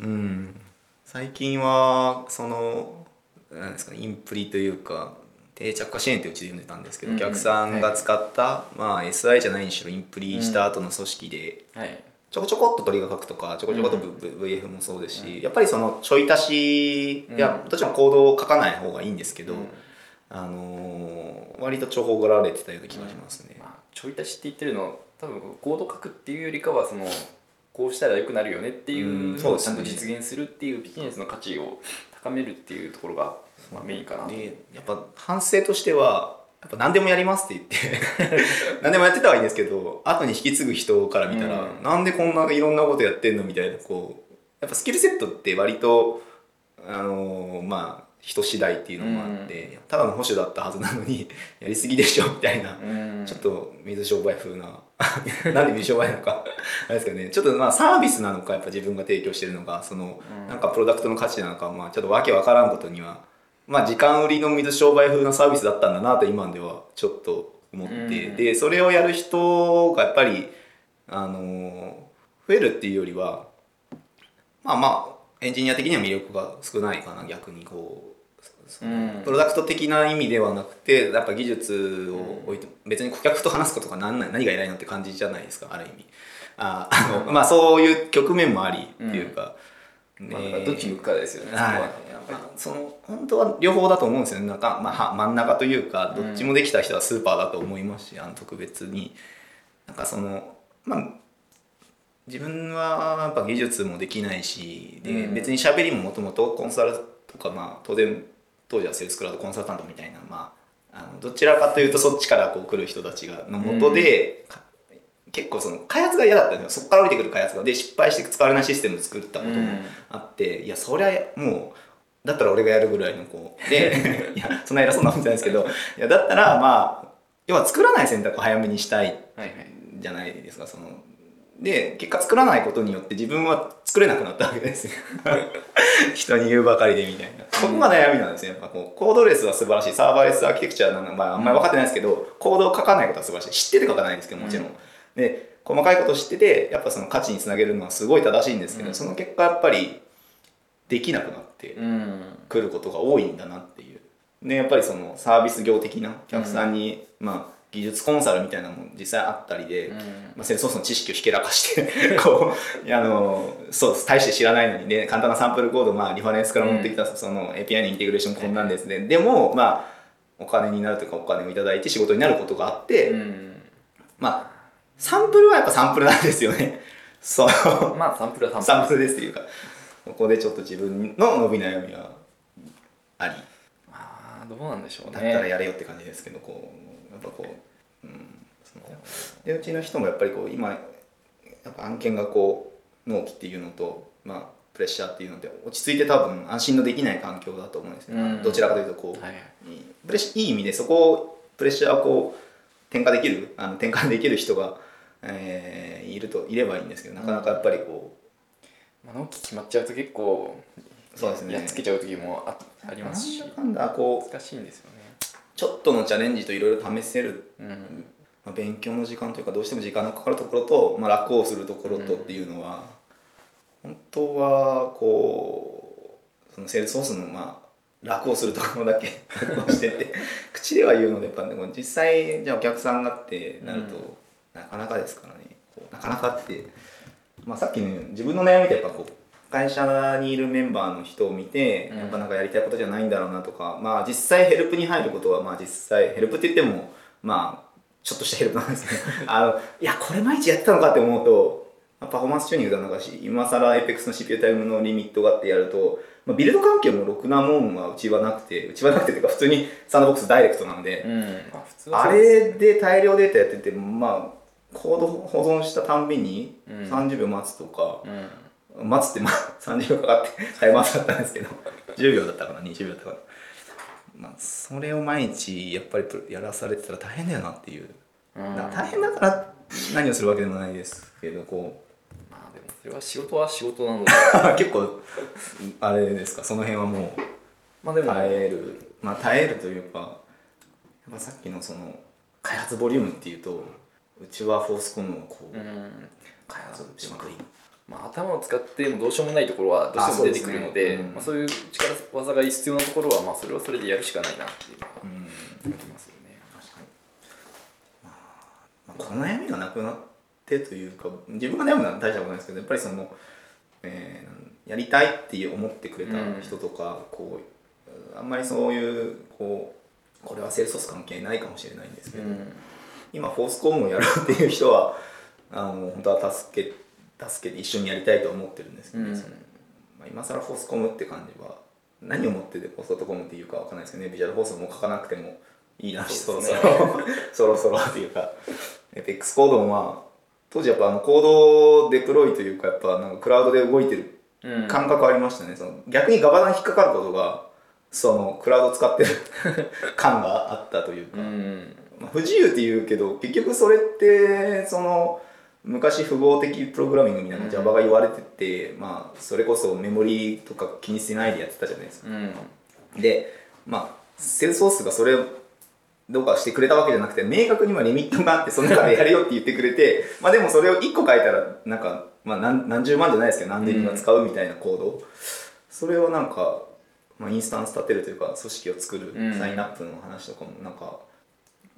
うん。最近はそのなんですかねインプリというか定着化支援ってうちで呼んでたんですけど、お客さん。が使った、まあ、SI じゃないにしろインプリした後の組織で、はい。ちょこちょこっと鳥が書くとかちょこちょこっと VF もそうですし、やっぱりそのちょい足し、いやうんもちろんコードを書かない方がいいんですけど、うんあのー割と重宝がられてたような気がしますね。まあ、ちょい足しって言ってるの多分コード書くっていうよりかはそのこうしたら良くなるよねっていううんのをちゃんと実現するっていうビジネスの価値を高めるっていうところが、まあ、メインかなと。でやっぱ反省としてはやっぱ何でもやりますって言って 何でもやってたはいいんですけど後に引き継ぐ人から見たら、うん。なんでこんないろんなことやってんのみたいなこうやっぱスキルセットって割とあのーまあ人次第っていうのもあって、ただの保守だったはずなのに やりすぎでしょみたいな、うん。ちょっと水商売風な なんで水商売なのかあれですけどね。ちょっとまあサービスなのかやっぱ自分が提供してるのかその、うん。なんかプロダクトの価値なのかまあちょっとわけわからんことにはまあ時間売りの水商売風なサービスだったんだなと今ではちょっと思って、うん。でそれをやる人がやっぱりあの増えるっていうよりはまあまあエンジニア的には魅力が少ないかな逆にこう。プロダクト的な意味ではなくてやっぱ技術を置いて、別に顧客と話すことが何何が偉いのって感じじゃないですかある意味。ああのまあそういう局面もありっていうか、まあ、ねだからどっちに行くかですよね、はいはまあその本当は両方だと思うんですよね。なんか、まあは、真ん中というかどっちもできた人はスーパーだと思いますし、あの特別に。なんかそのまあ自分はやっぱ技術もできないしで、うん。別に喋りももともとコンサルとかまあ当然当時はセールスクラウドコンサルタントみたいなまああのどちらかというとそっちからこう来る人たちがのもとで、か結構その開発が嫌だったんですよ。そこから降りてくる開発が。で失敗して使われないシステムを作ったこともあって、いやそりゃもうだったら俺がやるぐらいのこうでいやそんな偉そうなもんじゃないですけどいやだったらまあ要は作らない選択を早めにしたいじゃないですかそので結果作らないことによって自分は作れなくなったわけですよ。人に言うばかりでみたいな。そこが悩みなんですよやっぱこうコードレスは素晴らしい。サーバーレスアーキテクチャなんか、まあ、あんまり分かってないですけど、コードを書かないことは素晴らしい。知ってて書かないんですけどもちろん、うんで細かいこと知っててやっぱその価値につなげるのはすごい正しいんですけど、うん。その結果やっぱりできなくなってうん。くることが多いんだなっていう。でやっぱりそのサービス業的なお客さんに、まあ、技術コンサルみたいなのも実際あったりで、うん。まあ、セールスソースの知識をひけらかして こうあのそう大して知らないのにね簡単なサンプルコード、まあ、リファレンスから持ってきたその API のインテグレーションこんなんですね、でもまあお金になるというかお金をいただいて仕事になることがあって、うん。まあサンプルはやっぱサンプルなんですよね。そう。まあサンプルはサンプル。サンプルですっていうかここでちょっと自分の伸び悩みはあり。まあどうなんでしょうね。だったらやれよって感じですけどこうやっぱこう、うん、そのでうちの人もやっぱりこう今やっぱ案件がこう納期っていうのとまあプレッシャーっていうので落ち着いて多分安心のできない環境だと思うんですね、うん。どちらかというとこう、はいはい。プレいい意味でそこをプレッシャーをこう転嫁できるあの転換できる人が、えーいるといればいいんですけどなかなかやっぱりこまあ納期決まっちゃうと結構うそうですね。やっつけちゃう時もあありますし。なんだこう難しいんですよね。ちょっとのチャレンジといろいろ試せるうん。まあ、勉強の時間というかどうしても時間のかかるところと、まあ、楽をするところとっていうのは、本当はこうそのセールスソースのまあ楽をするところだけ してて口では言うのでやっぱでも。実際じゃあお客さんがってなると、なかなかですからね。なかなかって、まあ、さっきの自分の悩みってやっぱこう会社にいるメンバーの人を見て、うん。やっぱなんかやりたいことじゃないんだろうなとかまあ実際ヘルプに入ることはまあ実際ヘルプって言ってもまあちょっとしたヘルプなんですけど あのいやこれ毎日やってたのかって思うとまあパフォーマンスチューニングだなんかし今更 APEX の CPU タイムのリミットがあってやると、まあ、ビルド環境もろくなもんはうちはなくてうちはなくてっていうか普通にサンドボックスダイレクトなので、うん。まあですれで大量データやっててまあコード保存したたんびにうん。30秒待つとか、うん。待つってまあ 30秒かかってタイマーだったんですけど 10秒だったかな20秒だったかな。まあそれを毎日やっぱりやらされてたら大変だよなっていう、うん。な大変だから何をするわけでもないですけどこまあでもそれは仕事は仕事なので。う 結構あれですかその辺はもうまあでも。耐える。まあ耐えるというかやっぱさっきのその開発ボリュームっていうとうちはフォースコムをこう、うん。開発しまくり。まあ、頭を使ってもどうしようもないところはどうしても出てくるのでねうん。まあ、そういう力技が必要なところは、まあ、それはそれでやるしかないなっていうのはますよね。確かに、まあ、この悩みがなくなってというか自分が悩むのは大したことないですけどやっぱりその、えーやりたいって思ってくれた人とか、こうあんまりそういうこうこれはセールスフォース関係ないかもしれないんですけど、うん今 Force.com をやるっていう人はあの本当は助け助けて一緒にやりたいと思ってるんですけど、うん。そのまあ、今更 Force.com って感じは何をもってで Force.com っていうかわかんないですけどね Visualforce も書かなくてもいいなそろそろ そろそろっていうか。APEX コードもまあ当時やっぱあのコードデプロイというかやっぱなんかクラウドで動いてるうん。感覚ありましたね、その逆にガバナに引っかかることがそのクラウド使ってる 感があったというか、うん。まあ不自由って言うけど結局それってその昔符号的プログラミングみたいな Java が言われてて、まあそれこそメモリとか気にしてないでやってたじゃないですか。うん。でまあセールスソースがそれをどうかしてくれたわけじゃなくて明確にはリミットがあってその中でやれよって言ってくれて まあでもそれを1個書いたらなんか、まあ、何何十万じゃないですけど何千人が使うみたいなコード、それをなんか、まあ、インスタンス立てるというか組織を作るうん。サインアップの話とかもなんか、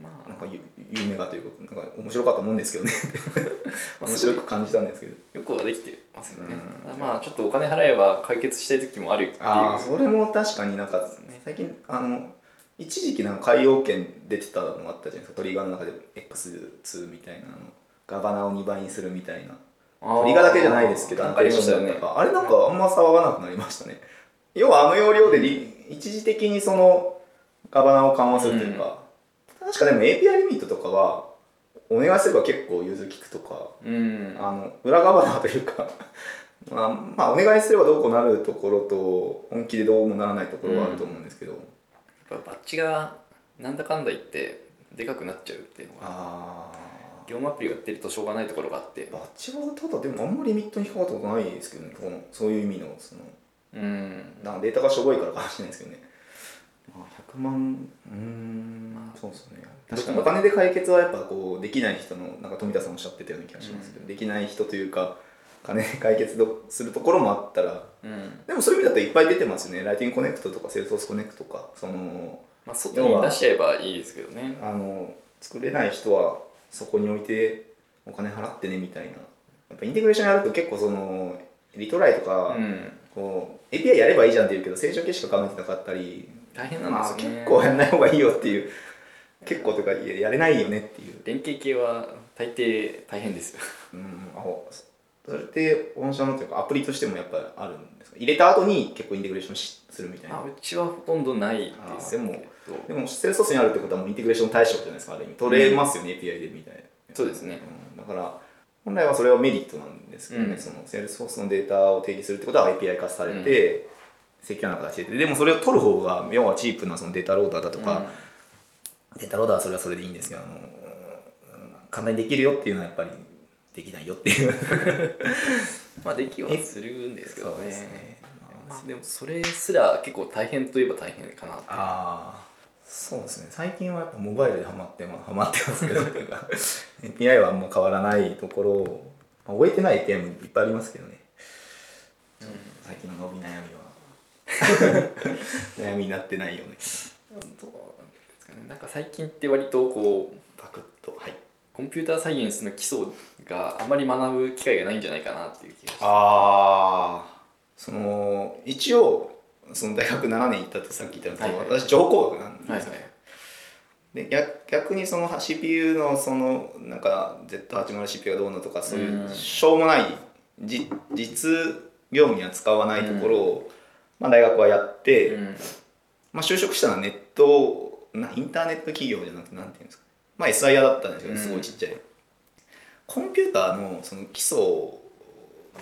まあ。なんかゆ夢がというかなんか面白かったもんですけどね。面白く感じたんですけど。よくはできてますよね、うん。まあちょっとお金払えば解決したい時もあるっていう。ああそれも確かになんか最近あの一時期なんか海洋圏出てたのがあったじゃないですか。トリガーの中で X2 みたいなあの。ガバナを2倍にするみたいな。トリガーだけじゃないですけどありましたよね。あれなんかあんま騒がなくなりましたね。要はあの要領でリ一時的にそのガバナを緩和するというか、確かでも API リミットとかはお願いすれば結構融通きくとかうん。あの裏側だというか まあ、まあお願いすればどうこうなるところと本気でどうもならないところはあると思うんですけど、やっぱバッチがなんだかんだ言ってでかくなっちゃうっていうのがあ業務アプリがやってるとしょうがないところがあって。あバッチはただでもあんまりリミットに引っかかったことないですけどねこのそういう意味のその。うん。なんかデータがしょぼいからかもしれないですけどね、まあ、100万うーん、まあそうですね。確かに。お金で解決はやっぱこうできない人のなんか富田さんおっしゃってたような気がしますけど、できない人というか金で解決するところもあったらうん。でもそういう意味だといっぱい出てますよね。 Lightning Connect とか Salesforce Connect とかそのまあ外に出しちゃえばいいですけどね。あの作れない人はそこに置いてお金払ってねみたいな。やっぱインテグレーションやると結構そのリトライとか、うん。こう API やればいいじゃんって言うけど正常系しか考えてなかったり大変なんですよね、まあ、結構やんない方がいいよっていう。結構というかいややれないよねっていう、連携系は大抵大変ですよ。うん、あそれって御社のというかアプリとしてもやっぱりあるんですか？入れた後に結構インテグレーションしするみたいな。あうちはほとんどないです。あでもでもセールスフォースにあるってことはもうインテグレーション対象じゃないですかある意味。取れますよね、API でみたいな。そうですね。うんだから本来はそれはメリットなんですけどね、うん。そのセールスフォースのデータを定義するってことは API 化されて、セキュアな形ででもそれを取る方が要はチープなそのデータローダーだとか、データローダーはそれはそれでいいんですけどあのうん簡単にできるよっていうのはやっぱりできないよっていう。まあできはするんですけどそうですね。ねまあでもそれすら結構大変といえば大変かなああそうですね。最近はやっぱモバイルでハマってまハマってますけど API はあんま変わらないところを、まあ、終えてない API もいっぱいありますけどね、最近の伸び悩みは 悩みになってないよね。なんか最近って割とこうパクッと。はい。コンピューターサイエンスの基礎があまり学ぶ機会がないんじゃないかなっていう気がして。ああその一応その大学7年行ったってさっき言ったんですけど、はい。私情報工学なんですよ、はいはいで逆逆にその CPU のそのなんか Z80CPU がどうのとかそういううん。しょうもないじ実業務には使わないところを、まあ、大学はやって、うん。まあ、就職したのはネットなインターネット企業じゃなくてなんていうんですか。まあ SIR だったんですけどうん。すごいちっちゃい、コンピューターのその基礎を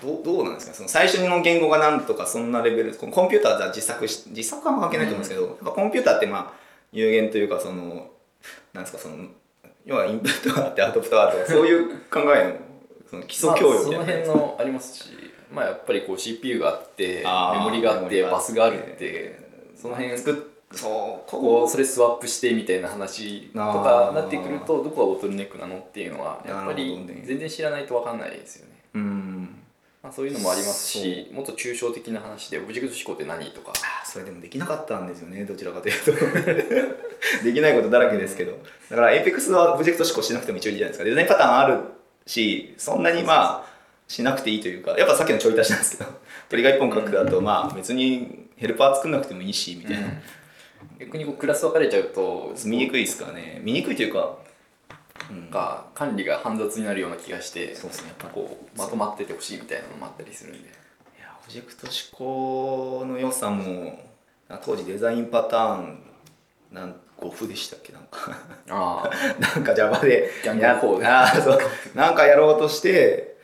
どうどうなんですか？その最初の言語がなんとかそんなレベルコンピューターじゃ自作し自作は関係ないと思うんですけど、やっぱコンピューターってまあ有限というかそのなんですか？その要はインプットがあってアウトプットがあってそういう考えのその基礎教養みたいなまあ、その辺のありますしまあやっぱりこう CPU があってメモリがあってバスがあるってその辺作っそう。こここそれスワップしてみたいな話とかなってくるとどこがボトルネックなのっていうのはやっぱり全然知らないと分かんないですよね、うん。まあ、そういうのもありますしもっと抽象的な話でオブジェクト思考って何とか。あそれでもできなかったんですよねどちらかというと。できないことだらけですけど。だから APEX はオブジェクト思考しなくても一応いいじゃないですか。デザインパターンあるしそんなにまあしなくていいというかやっぱさっきのちょい足しなんですけど 鳥が一本書くだとまあ別にヘルパー作んなくてもいいしみたいな、逆にこうクラス分かれちゃうと見にくいですからね。見にくいというか、うん。か管理が煩雑になるような気がしてそうですね。やっぱこうまとまっててほしいみたいなのもあったりするんで。いやオブジェクト思考の良さも当時デザインパターンなん5歩でしたっけなんか。ああ。なんか Java でなんかやろうとして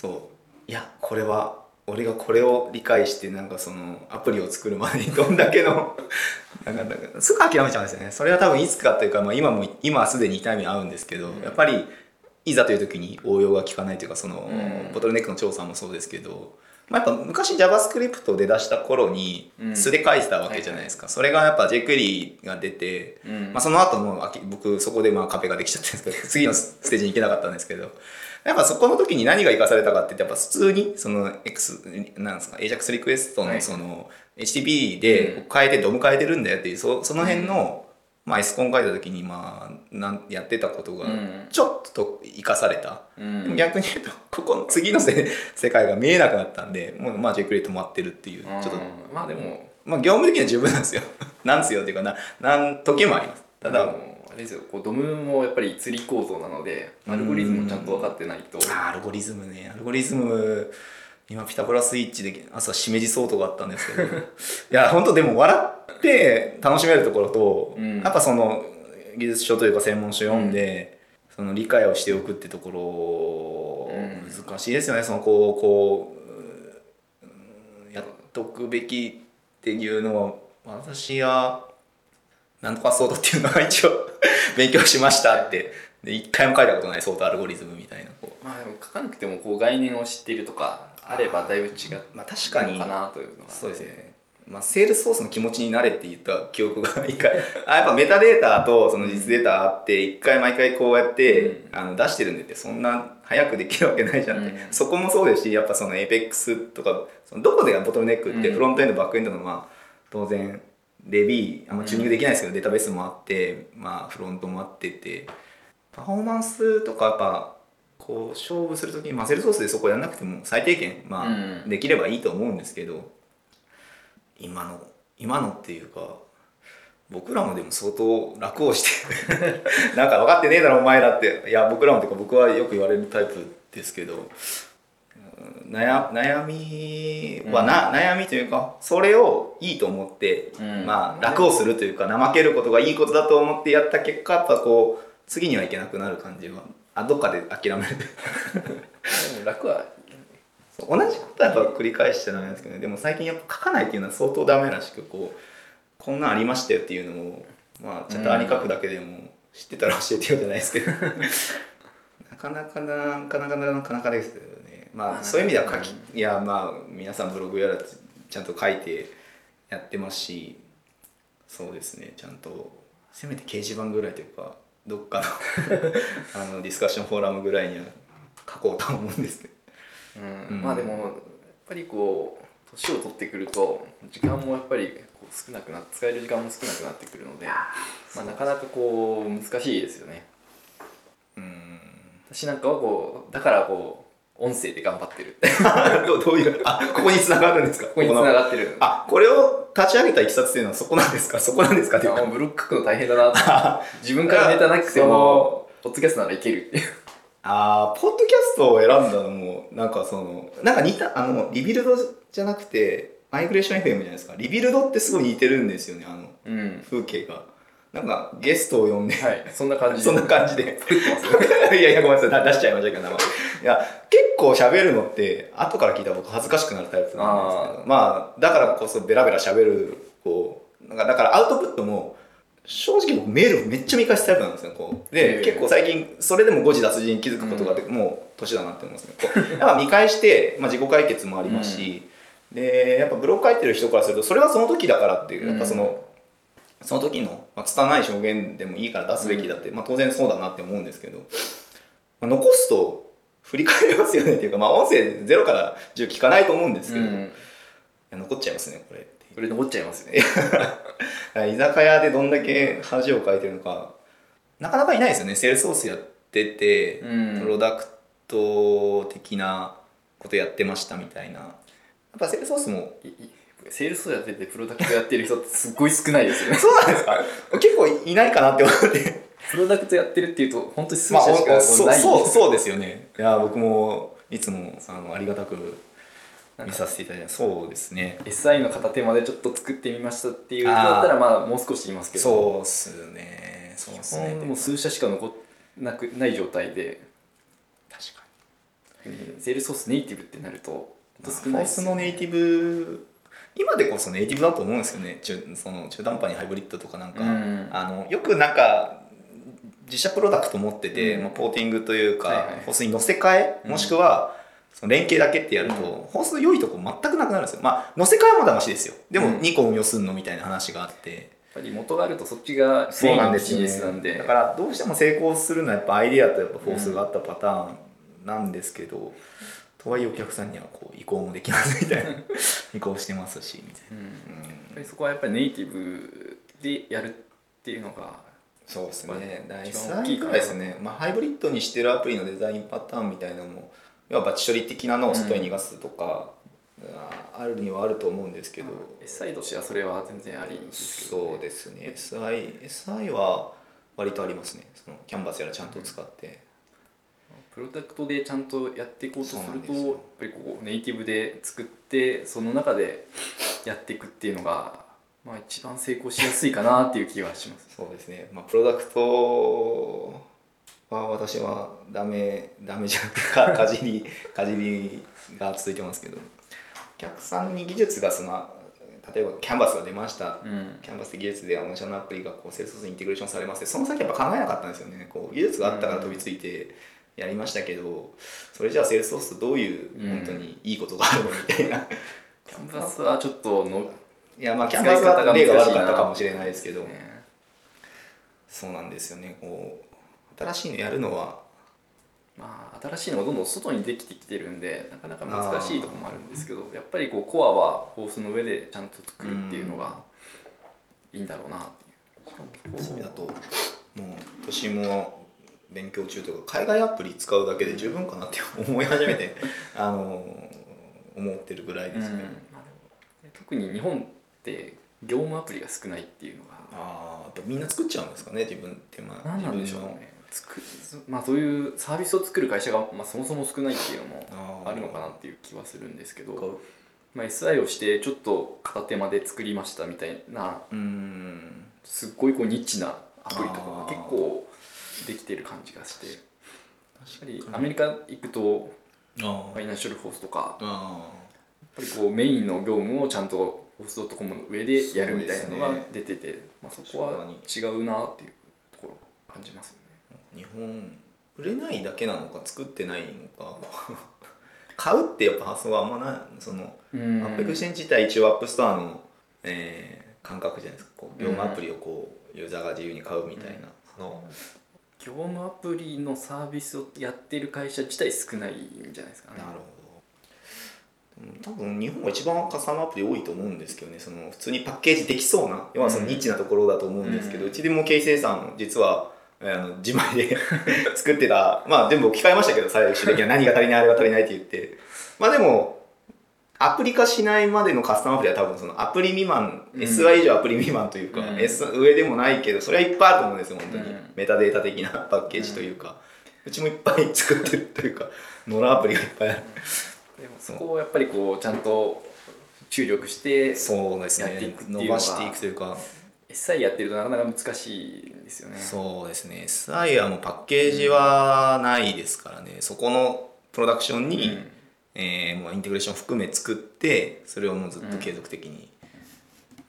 そう。いやこれは俺がこれを理解してなんかそのアプリを作るまでに どんだけのなんかなんかすぐ諦めちゃうんですよね。それは多分いつかというか、まあ、今も今はすでに痛み合うんですけど、やっぱりいざという時に応用が効かないというかその、うん。ボトルネックの調査もそうですけど、まあ、やっぱ昔 JavaScript で出した頃にうん。素で書いてたわけじゃないですか、それがやっぱ jQuery が出て、うん。まあ、その後もあき僕そこでまあ壁ができちゃってるんですけど次のステージに行けなかったんですけどやっぱそこの時に何が生かされたかって言ってやっぱ普通にその X なんですか AJAX リクエストはい。のその HTTP で変えてドム変えてるんだよっていうそその辺の、まあ、S コン書いた時にまあなんやってたことがうん。ちょっと生かされた、うん。逆に言うとここの次のせ世界が見えなくなったんでもうまあ JQuery 止まってるっていうちょっとうんまあでも。まあ業務的には十分なんですよ。なんですよっていうかななん時もあります。ただ、あのあれですよ。こうドムもやっぱり釣り構造なのでアルゴリズムをちゃんと分かってないと。アルゴリズムね。アルゴリズム今ピタゴラスイッチで朝しめじソートがあったんですけど。いや本当でも笑って楽しめるところと、うん。やっぱその技術書というか専門書読んで、その理解をしておくってところ、うん難しいですよね。そのこうこううんやっとくべきっていうのは私はなんとかソートっていうのは一応 勉強しましたって。で一回も書いたことないソートアルゴリズムみたいなこう。まあでも書かなくてもこう概念を知っているとかあればだいぶ違うまあ確かに。のかなというのがそうですね。まあ、セールスフォースの気持ちになれって言った記憶が一回。あやっぱメタデータとその実データあって一回毎回こうやって、あの出してるんでってそんな早くできるわけないじゃんって、うん。そこもそうですしやっぱその APEX とかそのどこでがボトルネックってうん。フロントエンドバックエンドのまあ当然 DB あんまチューニングできないですけど、データベースもあって、まあ、フロントもあってて。パフォーマンスとかやっぱこう勝負するときに、まあ、セルソースでそこやらなくても最低限、まあうん。できればいいと思うんですけど今の今のっていうか僕らもでも相当楽をして なんか分かってねえだろお前らって。いや僕らもっていうか僕はよく言われるタイプですけどうん悩悩みはな、悩みというかそれをいいと思って、うん。まあ楽をするというか怠けることがいいことだと思ってやった結果やっぱこう次にはいけなくなる感じはあどっかで諦める。楽は同じことはやっぱ繰り返してないんですけどね。でも最近やっぱ書かないっていうのは相当ダメらしくこうこんなんありましたよっていうのをまあチャッターに書くだけでも知ってたら教えてよじゃないですけど。なかなかななかなかなかなかですまあそういう意味では書きいやまあ皆さんブログやらちゃんと書いてやってますしそうですねちゃんとせめて掲示板ぐらいというかどっかの あのディスカッションフォーラムぐらいには書こうとは思うんですけど。うん。うん。まあでもやっぱりこう年を取ってくると時間もやっぱりこう少なくな使える時間も少なくなってくるので、まあ、なかなかこう難しいですよね。うん。私なんかはこうだからこう音声で頑張ってる。どうどういうあここに繋がるんですか？ここに繋がってる。あこれを立ち上げたいきさつっていうのはそこなんですか？そこなんですかっていう。ブログ書くの大変だな。と 自分からネタなくてもポッドキャストならいけるっていう。あーポッドキャストを選んだのもなんかそのなんか似たあのリビルドじゃなくてマイグレーション FM じゃないですか。リビルドってすごい似てるんですよねあのうん。風景がなんかゲストを呼んで、はい。そんな感じで。そんな感じで。いやいやごめんなさい。だ出しちゃいましたけど名前。いや結構喋るのって後から聞いたら僕恥ずかしくなるタイプなんですけどまあだからこそベラベラ喋るこうなんかだからアウトプットも正直僕メールめっちゃ見返すタイプなんですよこう。で、結構最近それでも誤字脱字に気づくことがあって、もう年だなって思うんですけどこう。やっぱ見返して、まあ、自己解決もありますし、でやっぱブログ書いてる人からするとそれはその時だからっていうやっぱその、その時の、まあ、拙い証言でもいいから出すべきだって、まあ、当然そうだなって思うんですけど、まあ、残すと振り返りますよねっていうか、まあ、音声0から10聞かないと思うんですけど、いうん。や残っちゃいますねこれこれ残っちゃいますね。居酒屋でどんだけ恥をかいてるのかなかなかいないですよね。セールスソースやってて、うん。プロダクト的なことやってましたみたいな。やっぱセールスソースもセールスやっててプロダクトやってる人ってすっごい少ないですよね。そうなんですか？結構いないかなって思って。プロダクトやってるっていうと本当に数まあ、社しかおそうない、そうそうですよね。いや僕もいつもあのありがたく見させていただいてそうですね。SI の片手までちょっと作ってみましたっていう人だったらまあもう少しいますけど。そうっすね。そうっすね。もう数社しか残っなくない状態で。確かセールソースネイティブってなると少ないですフォースのネイティブ今でこそネイティブだと思うんですよね。中その中途半端にハイブリッドとかなんか、うん。あのよくなんか自社プロダクト持ってて、うん。まあ、ポーティングというか、はいはい。ホースに乗せ替えもしくは、その連携だけってやると、うん。ホースの良いとこ全くなくなるんですよ。まあ乗せ替えはまだましですよ。でもうん。2個運用すんのみたいな話があって、やっぱり元があるとそっちがメインのビジネスなんで。だからどうしても成功するのはやっぱアイデアとやっぱフォースがあったパターンなんですけど、とはいえお客さんにはこう移行もできますみたいな。移行してますしみたいな、うん。やっぱりそこはやっぱりネイティブでやるっていうのがそうですね。まあ大一番大きいかな体ですね、まあ、ハイブリッドにしてるアプリのデザインパターンみたいなのも要はバチ処理的なのを外に逃がすとか、あるにはあると思うんですけど、SI としてはそれは全然ありですけど、そうですね。SI, SI は割とありますね。そのキャンバスやらちゃんと使って、プロダクトでちゃんとやっていこうとするとやっぱりこうネイティブで作ってその中でやっていくっていうのが、まあ、一番成功しやすいかなっていう気はします。そうですね、まあ、プロダクトは私はダメダメじゃなくてかかじり かじりが続いてますけどお客さんに技術がその例えばキャンバスが出ました。うん。キャンバスで技術で御社のアプリがこうセールスソースにインテグレーションされますその先やっぱ考えなかったんですよね。こう技術があったから飛びついてやりましたけど、それじゃあセールスソースとどういううん本当にいいことがあるのみたいな、キャンバスはちょっとのいやまあキャンバスは例が悪かったかもしれないですけど、ねそうなんですよね。こう新しいのやるのはまあ、新しいのがどんどん外にできてきてるんでなかなか難しいところもあるんですけどやっぱりこうコアはホースの上でちゃんと作るっていうのがいいんだろうなっていう。そうだともう私も勉強中とか海外アプリ使うだけで十分かなって思い始めて あの思ってるぐらいですね、うん。特に日本って業務アプリが少ないっていうのが。ああやっぱみんな作っちゃうんですかね自分ってまあ何なんでしょうね。作まあそういうサービスを作る会社が、まあ、そもそも少ないっていうのもあるのかなっていう気はするんですけど、こまあ、SI をしてちょっと片手間で作りましたみたいなすっごいこうニッチなアプリとかが結構できてる感じがして。やっぱり確かにアメリカ行くとあファイナンシャルフォースとかやっあぱりこうメインの業務をちゃんとフォースドットコムの上でやるみたいなのが出てて、まあ、そこは違うなっていうところを感じますよね。日本売れないだけなのか作ってないのか。買うってやっぱ発想はあんまない。そのうん。 AppExchange 自体一応 App Store の、えー感覚じゃないですか。こう業務アプリをこうユーザーが自由に買うみたいな、その業務アプリのサービスをやってる会社自体少ないんじゃないですかね。なるほど。うん多分日本が一番カスタマーアプリ多いと思うんですけどね。その普通にパッケージできそうな要はそのニッチなところだと思うんですけど、ううんちでも経費精算実はあの自前で 作ってた。まあ全部置き換えましたけど最終的には何が足りないあれが足りないって言って。まあでもアプリ化しないまでのカスタマーアプリは多分そのアプリ未満、うん。SI 以上アプリ未満というか、うん。S 上でもないけどそれはいっぱいあると思うんですよ本当に、うん。メタデータ的なパッケージというか、うちもいっぱい作ってるというかノラアプリがいっぱいある。でもそこをやっぱりこうちゃんと注力してそうですやっていね伸ばしていくというか。SI やってるとなかなか難しいんですよね。そうですね。SI はもうパッケージはないですからね、そこのプロダクションに、うんえーもうインテグレーション含め作ってそれをもうずっと継続的に、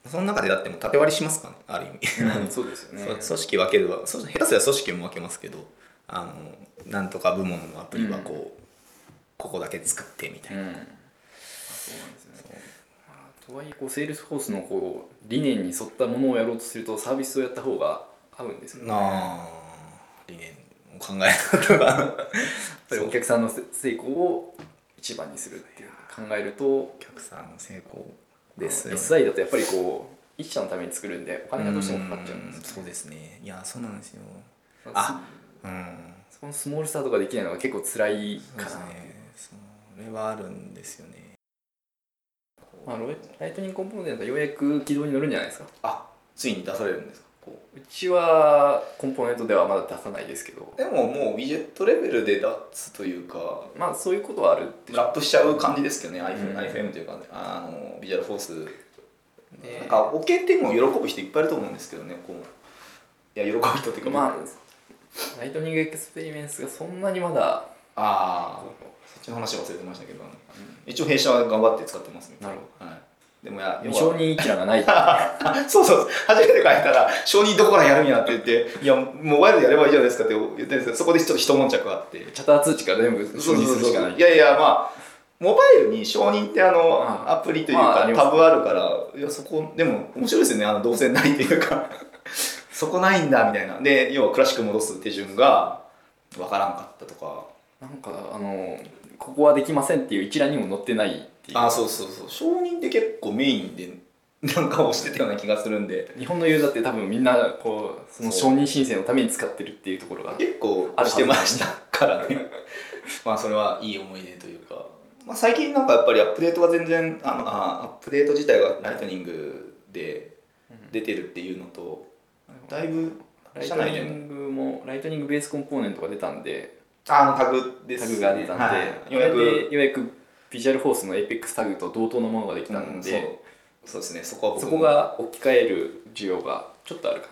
その中でだってもう縦割りしますからねある意味、うんそうですよね。組織分けるはそ下手すりゃ組織も分けますけどあのなんとか部門のアプリはこう、ここだけ作ってみたいな、そうなんですね。まあとはいえこうセールスフォースのこう理念に沿ったものをやろうとするとサービスをやった方が合うんですよね。あ理念を考えることが。やっぱりお客さんの成功を一番にするっていう考えるとお客さんの成功ですよね。SI だとやっぱりこう一社のために作るんでお金がどうしてもかかっちゃうんですよそうですね。いやそうなんですよ。ああうん。そのスモールスタートができないのが結構辛いそうかな、ですねそれはあるんですよね。まあ、ロイライトニングコンポーネントはようやく軌道に乗るんじゃないですか。あついに出されるんですかこううちはコンポーネントではまだ出さないですけど。でももうウィジェットレベルで出すというかまあそういうことはあるラップしちゃう感じですけどね、うん。iPhone iPhone というか、あのビジュアルフォース、ね。なんか置けても喜ぶ人いっぱいいると思うんですけどねこう。いや喜ぶ人っていうかまあLightning Experience がそんなにまだ。ああそっちの話忘れてましたけど、一応弊社は頑張って使ってますねなるほど、はい、でもや承認一覧がない。あ そうそう。初めて書いたら承認どこからやるんやって言っていやモバイルでやればいいじゃないですかって言ってるんですけどそこでちょっと一悶着あって Chatter 通知から全部承認するしかない。いやいやまあモバイルに承認ってあのあアプリというかタブあるからいやそこでも面白いですよね。あの動線ないというか。そこないんだみたいな。で要はクラシック戻す手順がわからんかったとか。なんかあのここはできませんっていう一覧にも載ってないっていう。あそうそうそう。承認って結構メインで なんか押してたような気がするんで。日本のユーザーって多分みんなこうその承認申請のために使ってるっていうところが結構押してましたからね。まあそれはいい思い出というか、まあ、最近なんかやっぱりアップデートが全然あのあアップデート自体がライトニングで出てるっていうのとだいぶライトニングもライトニングベースコンポーネントが出たんであのタグですタグが出たんで、はい、ようやくようやくビジュアルフォースの APEX タグと同等のものができたんで、そう。そうですね。そこはそこが置き換える需要がちょっとあるか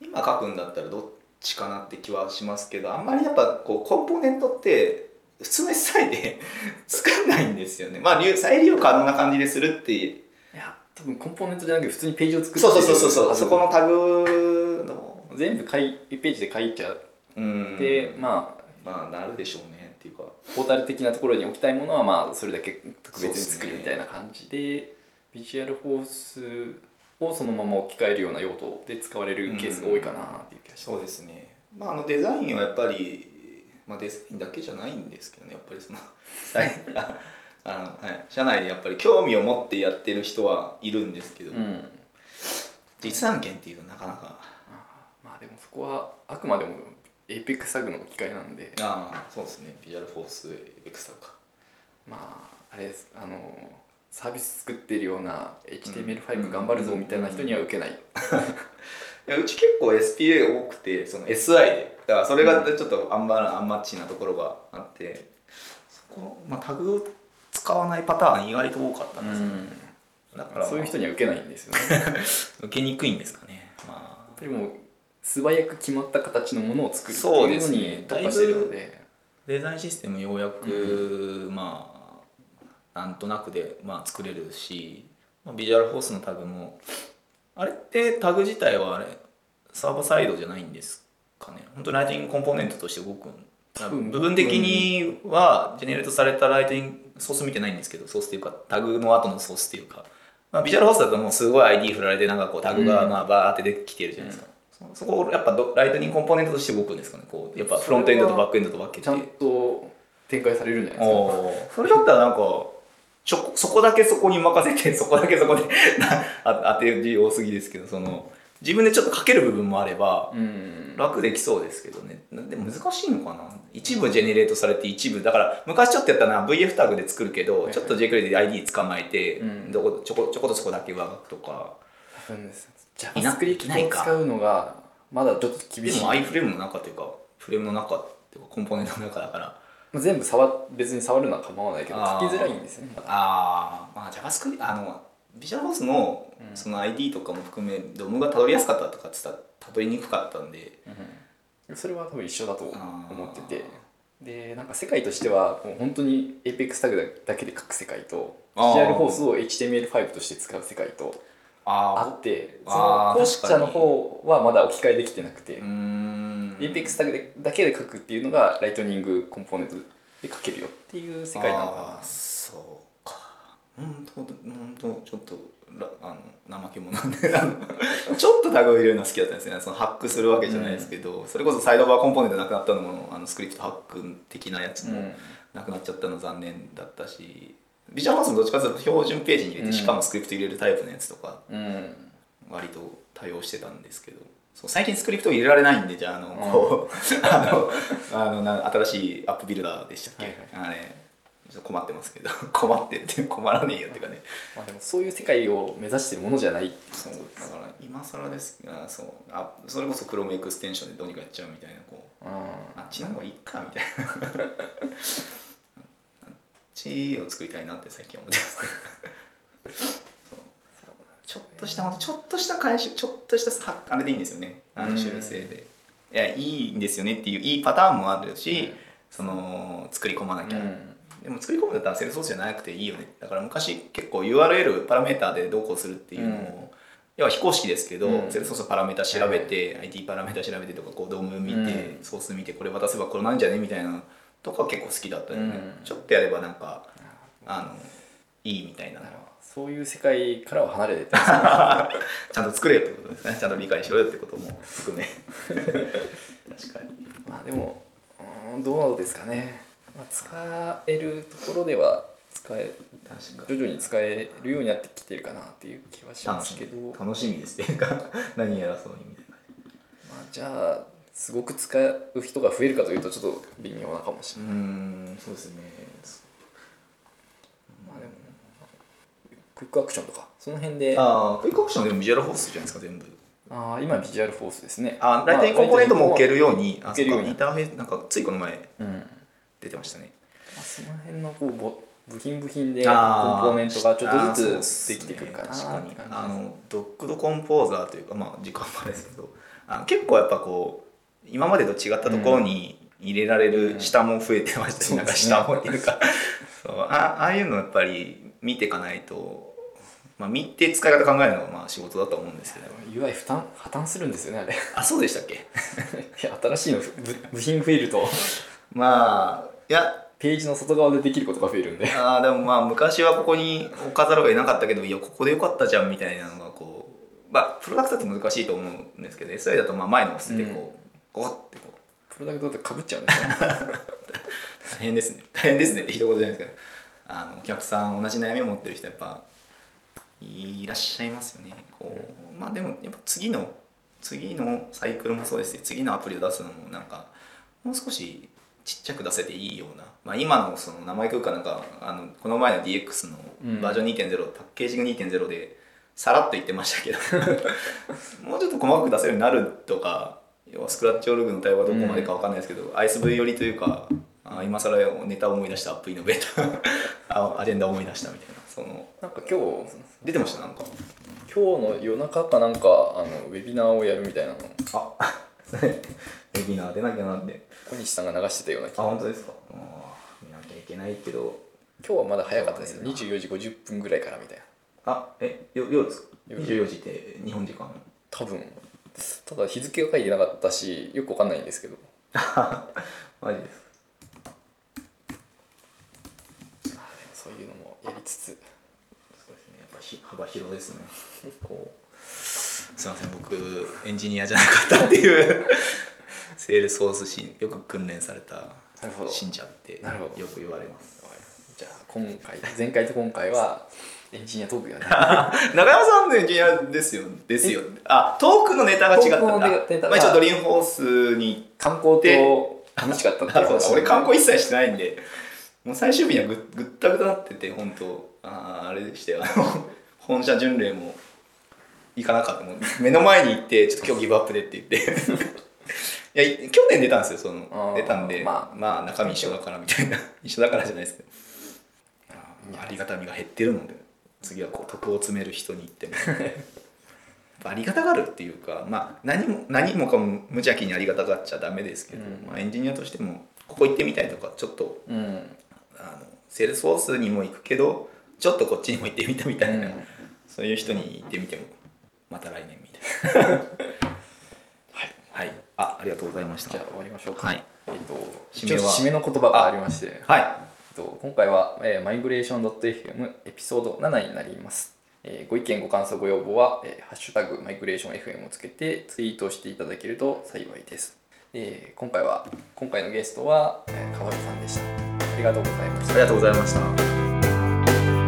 今書くんだったらどっちかなって気はしますけどあんまりやっぱこうコンポーネントって普通の SI で 作んないんですよね。まあ再利用可能な感じでするっていう。ないや多分コンポーネントじゃなくて普通にページを作ってそうそうそうそうそこのタグの。全部書い1ページで書いちゃっうん。て、まあまあなるでしょうねっていうかポータル的なところに置きたいものはまあそれだけ特別に作るみたいな感じでビジュアルフォースをそのまま置き換えるような用途で使われるケースが多いかなっていう気がします、そうですね。まああのデザインはやっぱりまあデザインだけじゃないんですけどねやっぱりそのあ あの、はい、社内でやっぱり興味を持ってやってる人はいるんですけど、うん。実案件っていうとなかなか。まあでもそこはあくまでも APEX タグの機械なんで。ああそうですね。ビジュアルフォースエクスタか。まああれです。あのサービス作ってるような HTML5 頑張るぞみたいな人には受けない、いやうち結構 SPA 多くてその SI で。だからそれがちょっとアンバアンマッチなところがあってそこ、まあ、タグを使わないパターン意外と多かったんですよ、だから、そういう人には受けないんですよね。受けにくいんですかね。まあ。でも素早く決まった形のものを作るっていうのに特化してるので。デザインシステムようやく、まあなんとなくで、まあ、作れるし、まあ、ビジュアルフォースのタグもあれってタグ自体はあれサーバーサイドじゃないんですかね。本当ライティングコンポーネントとして動く分部分的にはジェネレートされたライティングソース見てないんですけどソースっていうかタグの後のソースっていうか、まあ、ビジュアルフォースだともうすごい ID 振られてなんかこうタグがまあバーって出てきてるじゃないですか、そそこをやっぱどライトニングコンポーネントとして動くんですかね？こうやっぱフロントエンドとバックエンドと分けて。ちゃんと展開されるんじゃないですかそれだったらなんかちょそこだけそこに任せて そこだけそこで あ当て字多すぎですけどその自分でちょっと書ける部分もあればうん。楽できそうですけどね。でも難しいのかな？一部ジェネレートされて一部。だから昔ちょっとやったのは VF タグで作るけど、はいちょっと JQuery で ID 捕まえて、うん。どこちょこちょことそこだけ上書くとか。多分ですいな JavaScript いないかを使うのがまだちょっと厳しい。でも iFrame の中というかフレームの中っていうかコンポーネントの中だから。まあ全部触別に触るのは構わないけど書きづらいんですよね。ああまあ JavaScript あのビジュアルフォースのその ID とかも含めドムがたどりやすかったとかってたらたどりにくかったんで。それは多分一緒だと思ってて。でなんか世界としてはもう本当に APEX タグだけで書く世界とあー。CR フォースを HTML5 として使う世界とああってその後者の方はまだ置き換えできてなくて。うーん。APEX タグでだけで書くっていうのがライトニングコンポーネントで書けるよっていう世界なのかあーそうか。うんとうんとちょっとらあの怠け者なんで。ちょっとタグを入れるの好きだったんですよね。そのハックするわけじゃないですけど、それこそサイドバーコンポーネントなくなったのもあのスクリプトハック的なやつもうん。なくなっちゃったの残念だったしビジュアルフスもどっちかというと標準ページに入れて、うん。しかもスクリプト入れるタイプのやつとか割と対応してたんですけどそう最近スクリプトを入れられないんでじゃああの、こう あのあのな新しいアップビルダーでしたっけ、はいあれ。ちょっと困ってますけど。困ってって困らねえよっていうかね。まあでもそういう世界を目指してるものじゃない。そう。だから今更です。あそう。あそれこそ Chrome エクステンションでどうにかやっちゃうみたいなこう。うん。あっちの方がいいかみたいなちを作りたいなって最近思ってますちょっとしたちょっとした回収ちょっとしたさあれでいいんですよね。あの修正で。いやいいんですよねっていういいパターンもあるし、その作り込まなきゃ、でも作り込むんだったらセルソースじゃなくていいよね。だから昔結構 URL パラメーターでどうこうするっていうのを、要は非公式ですけど、うん。セルソースパラメータ調べて、IT パラメータ調べてとかこうドーム見て、うん。ソース見てこれ渡せばこれなんじゃねみたいなとか結構好きだったよね、うん。ちょっとやればなんかあのいいみたいな。そういう世界からは離れてて。ちゃんと作れよってことですね。ちゃんと理解しろよってことも含め。確かに。まあでもうんどうですかね、まあ、使えるところでは使え確徐々に使えるようになってきてるかなっていう気はしますけど、ま楽しみですっていうか何やらそうにみたいなあ、じゃあすごく使う人が増えるかというとちょっと微妙なかもしれない、うーんそうですね。まあでもクイックアクションとかその辺で。ああクイックアクションでもビジュアルフォースじゃないですか全部。あー今ビジュアルフォースですね。あライトニングコンポーネントも置けるように置けるように。インターフェースなんかついこの前うん、ま出てましたね。あ、その辺のこうぼ部品部品でコンポーネントがちょっとずつできてくるかな確かに。あのドックドコンポーザーというかまあ時間もあれですけどあ結構やっぱこう今までと違ったところに入れられる下も増えてましたし、なんか下もっていうか そう。あああいうのやっぱり見ていかないと、まあ、見て使い方考えるのがまあ仕事だと思うんですけど。UI 負担破綻するんですよねあれ。いあそうでしたっけ？や新しいの部部品増えると。まあいや。ページの外側でできることが増えるんで。あーでもまあ昔はここに置かざるを得なかったけどいやここでよかったじゃんみたいなのがこう。まあプロダクトだと難しいと思うんですけど SI だとまあ前のを捨ててこう、ゴッてこうプロダクトだとかぶっちゃうんですよね。大変ですね。大変ですね。って一言じゃないですけど。あのお客さん同じ悩みを持ってる人やっぱいらっしゃいますよね。こうまあでもやっぱ次の次のサイクルもそうですし次のアプリを出すのもなんかもう少しちっちゃく出せていいような、まあ、今のその名前空間なんかあのこの前の DX のバージョン2.0、パッケージング2.0でさらっと言ってましたけど もうちょっと細かく出せるようになるとか要はスクラッチオルグの対応がどこまでかわかんないですけど、ISV 寄りというかあ今更ネタを思い出したアップイノベーターあアジェンダを思い出したみたいなそのなんか今日出てました？なんか。今日の夜中かなんかあのウェビナーをやるみたいなの。あ ウェビナー出なきゃなんで。小西さんが流してたような気あ本当ですか？見なきゃいけないけど。今日はまだ早かったですよ24時50分ぐらいからみたいな。あえよ夜ですか？夜。24時って日本時間。多分ただ日付が書いてなかったしよくわかんないんですけど。マジです。そういうのもやりつつ。そうですね。やっぱひ幅広ですね。結構すいません。僕エンジニアじゃなかったっていう セールスフォースしよく訓練された信者ってよく言われます。じゃあ今回前回と今回はエンジニアトークやね。中山さんのエンジニアですよですよ。あトークのネタが違ったんだ。まあ、一応ドリームホースに観光と楽しかったっていう話 俺観光一切してないんでもう最終日にはぐぐったぐたなってて本当。あーあれでしたよ。本社巡礼も行かなかったもう目の前に行ってちょっと今日ギブアップでって言って。いやい去年出たんですよそあのー出たんで。まあ。まあ中身一緒だからみたいな。一緒だからじゃないですけど。ありがたみが減ってるので次はこう徳を積める人に行っても ありがたがるっていうか、まあ、何も何もかも無邪気にありがたがっちゃダメですけど、うん。まあ、エンジニアとしてもここ行ってみたいとかちょっとうん。あのセールスフォースにも行くけどちょっとこっちにも行ってみたみたいな、うん。そういう人に行ってみてもまた来年みたいな。はい、はい、あありがとうございました。じゃあ終わりましょうか。はい。えっと締めの言葉がありまして。はいと今回は、えー、マイグレーション .fm エピソード7になります、えーご意見ご感想ご要望は、えーハッシュタグマイグレーション FM をつけてツイートしていただけると幸いです、えー今回は今回のゲストは、えー川辺さんでした。ありがとうございました。ありがとうございました。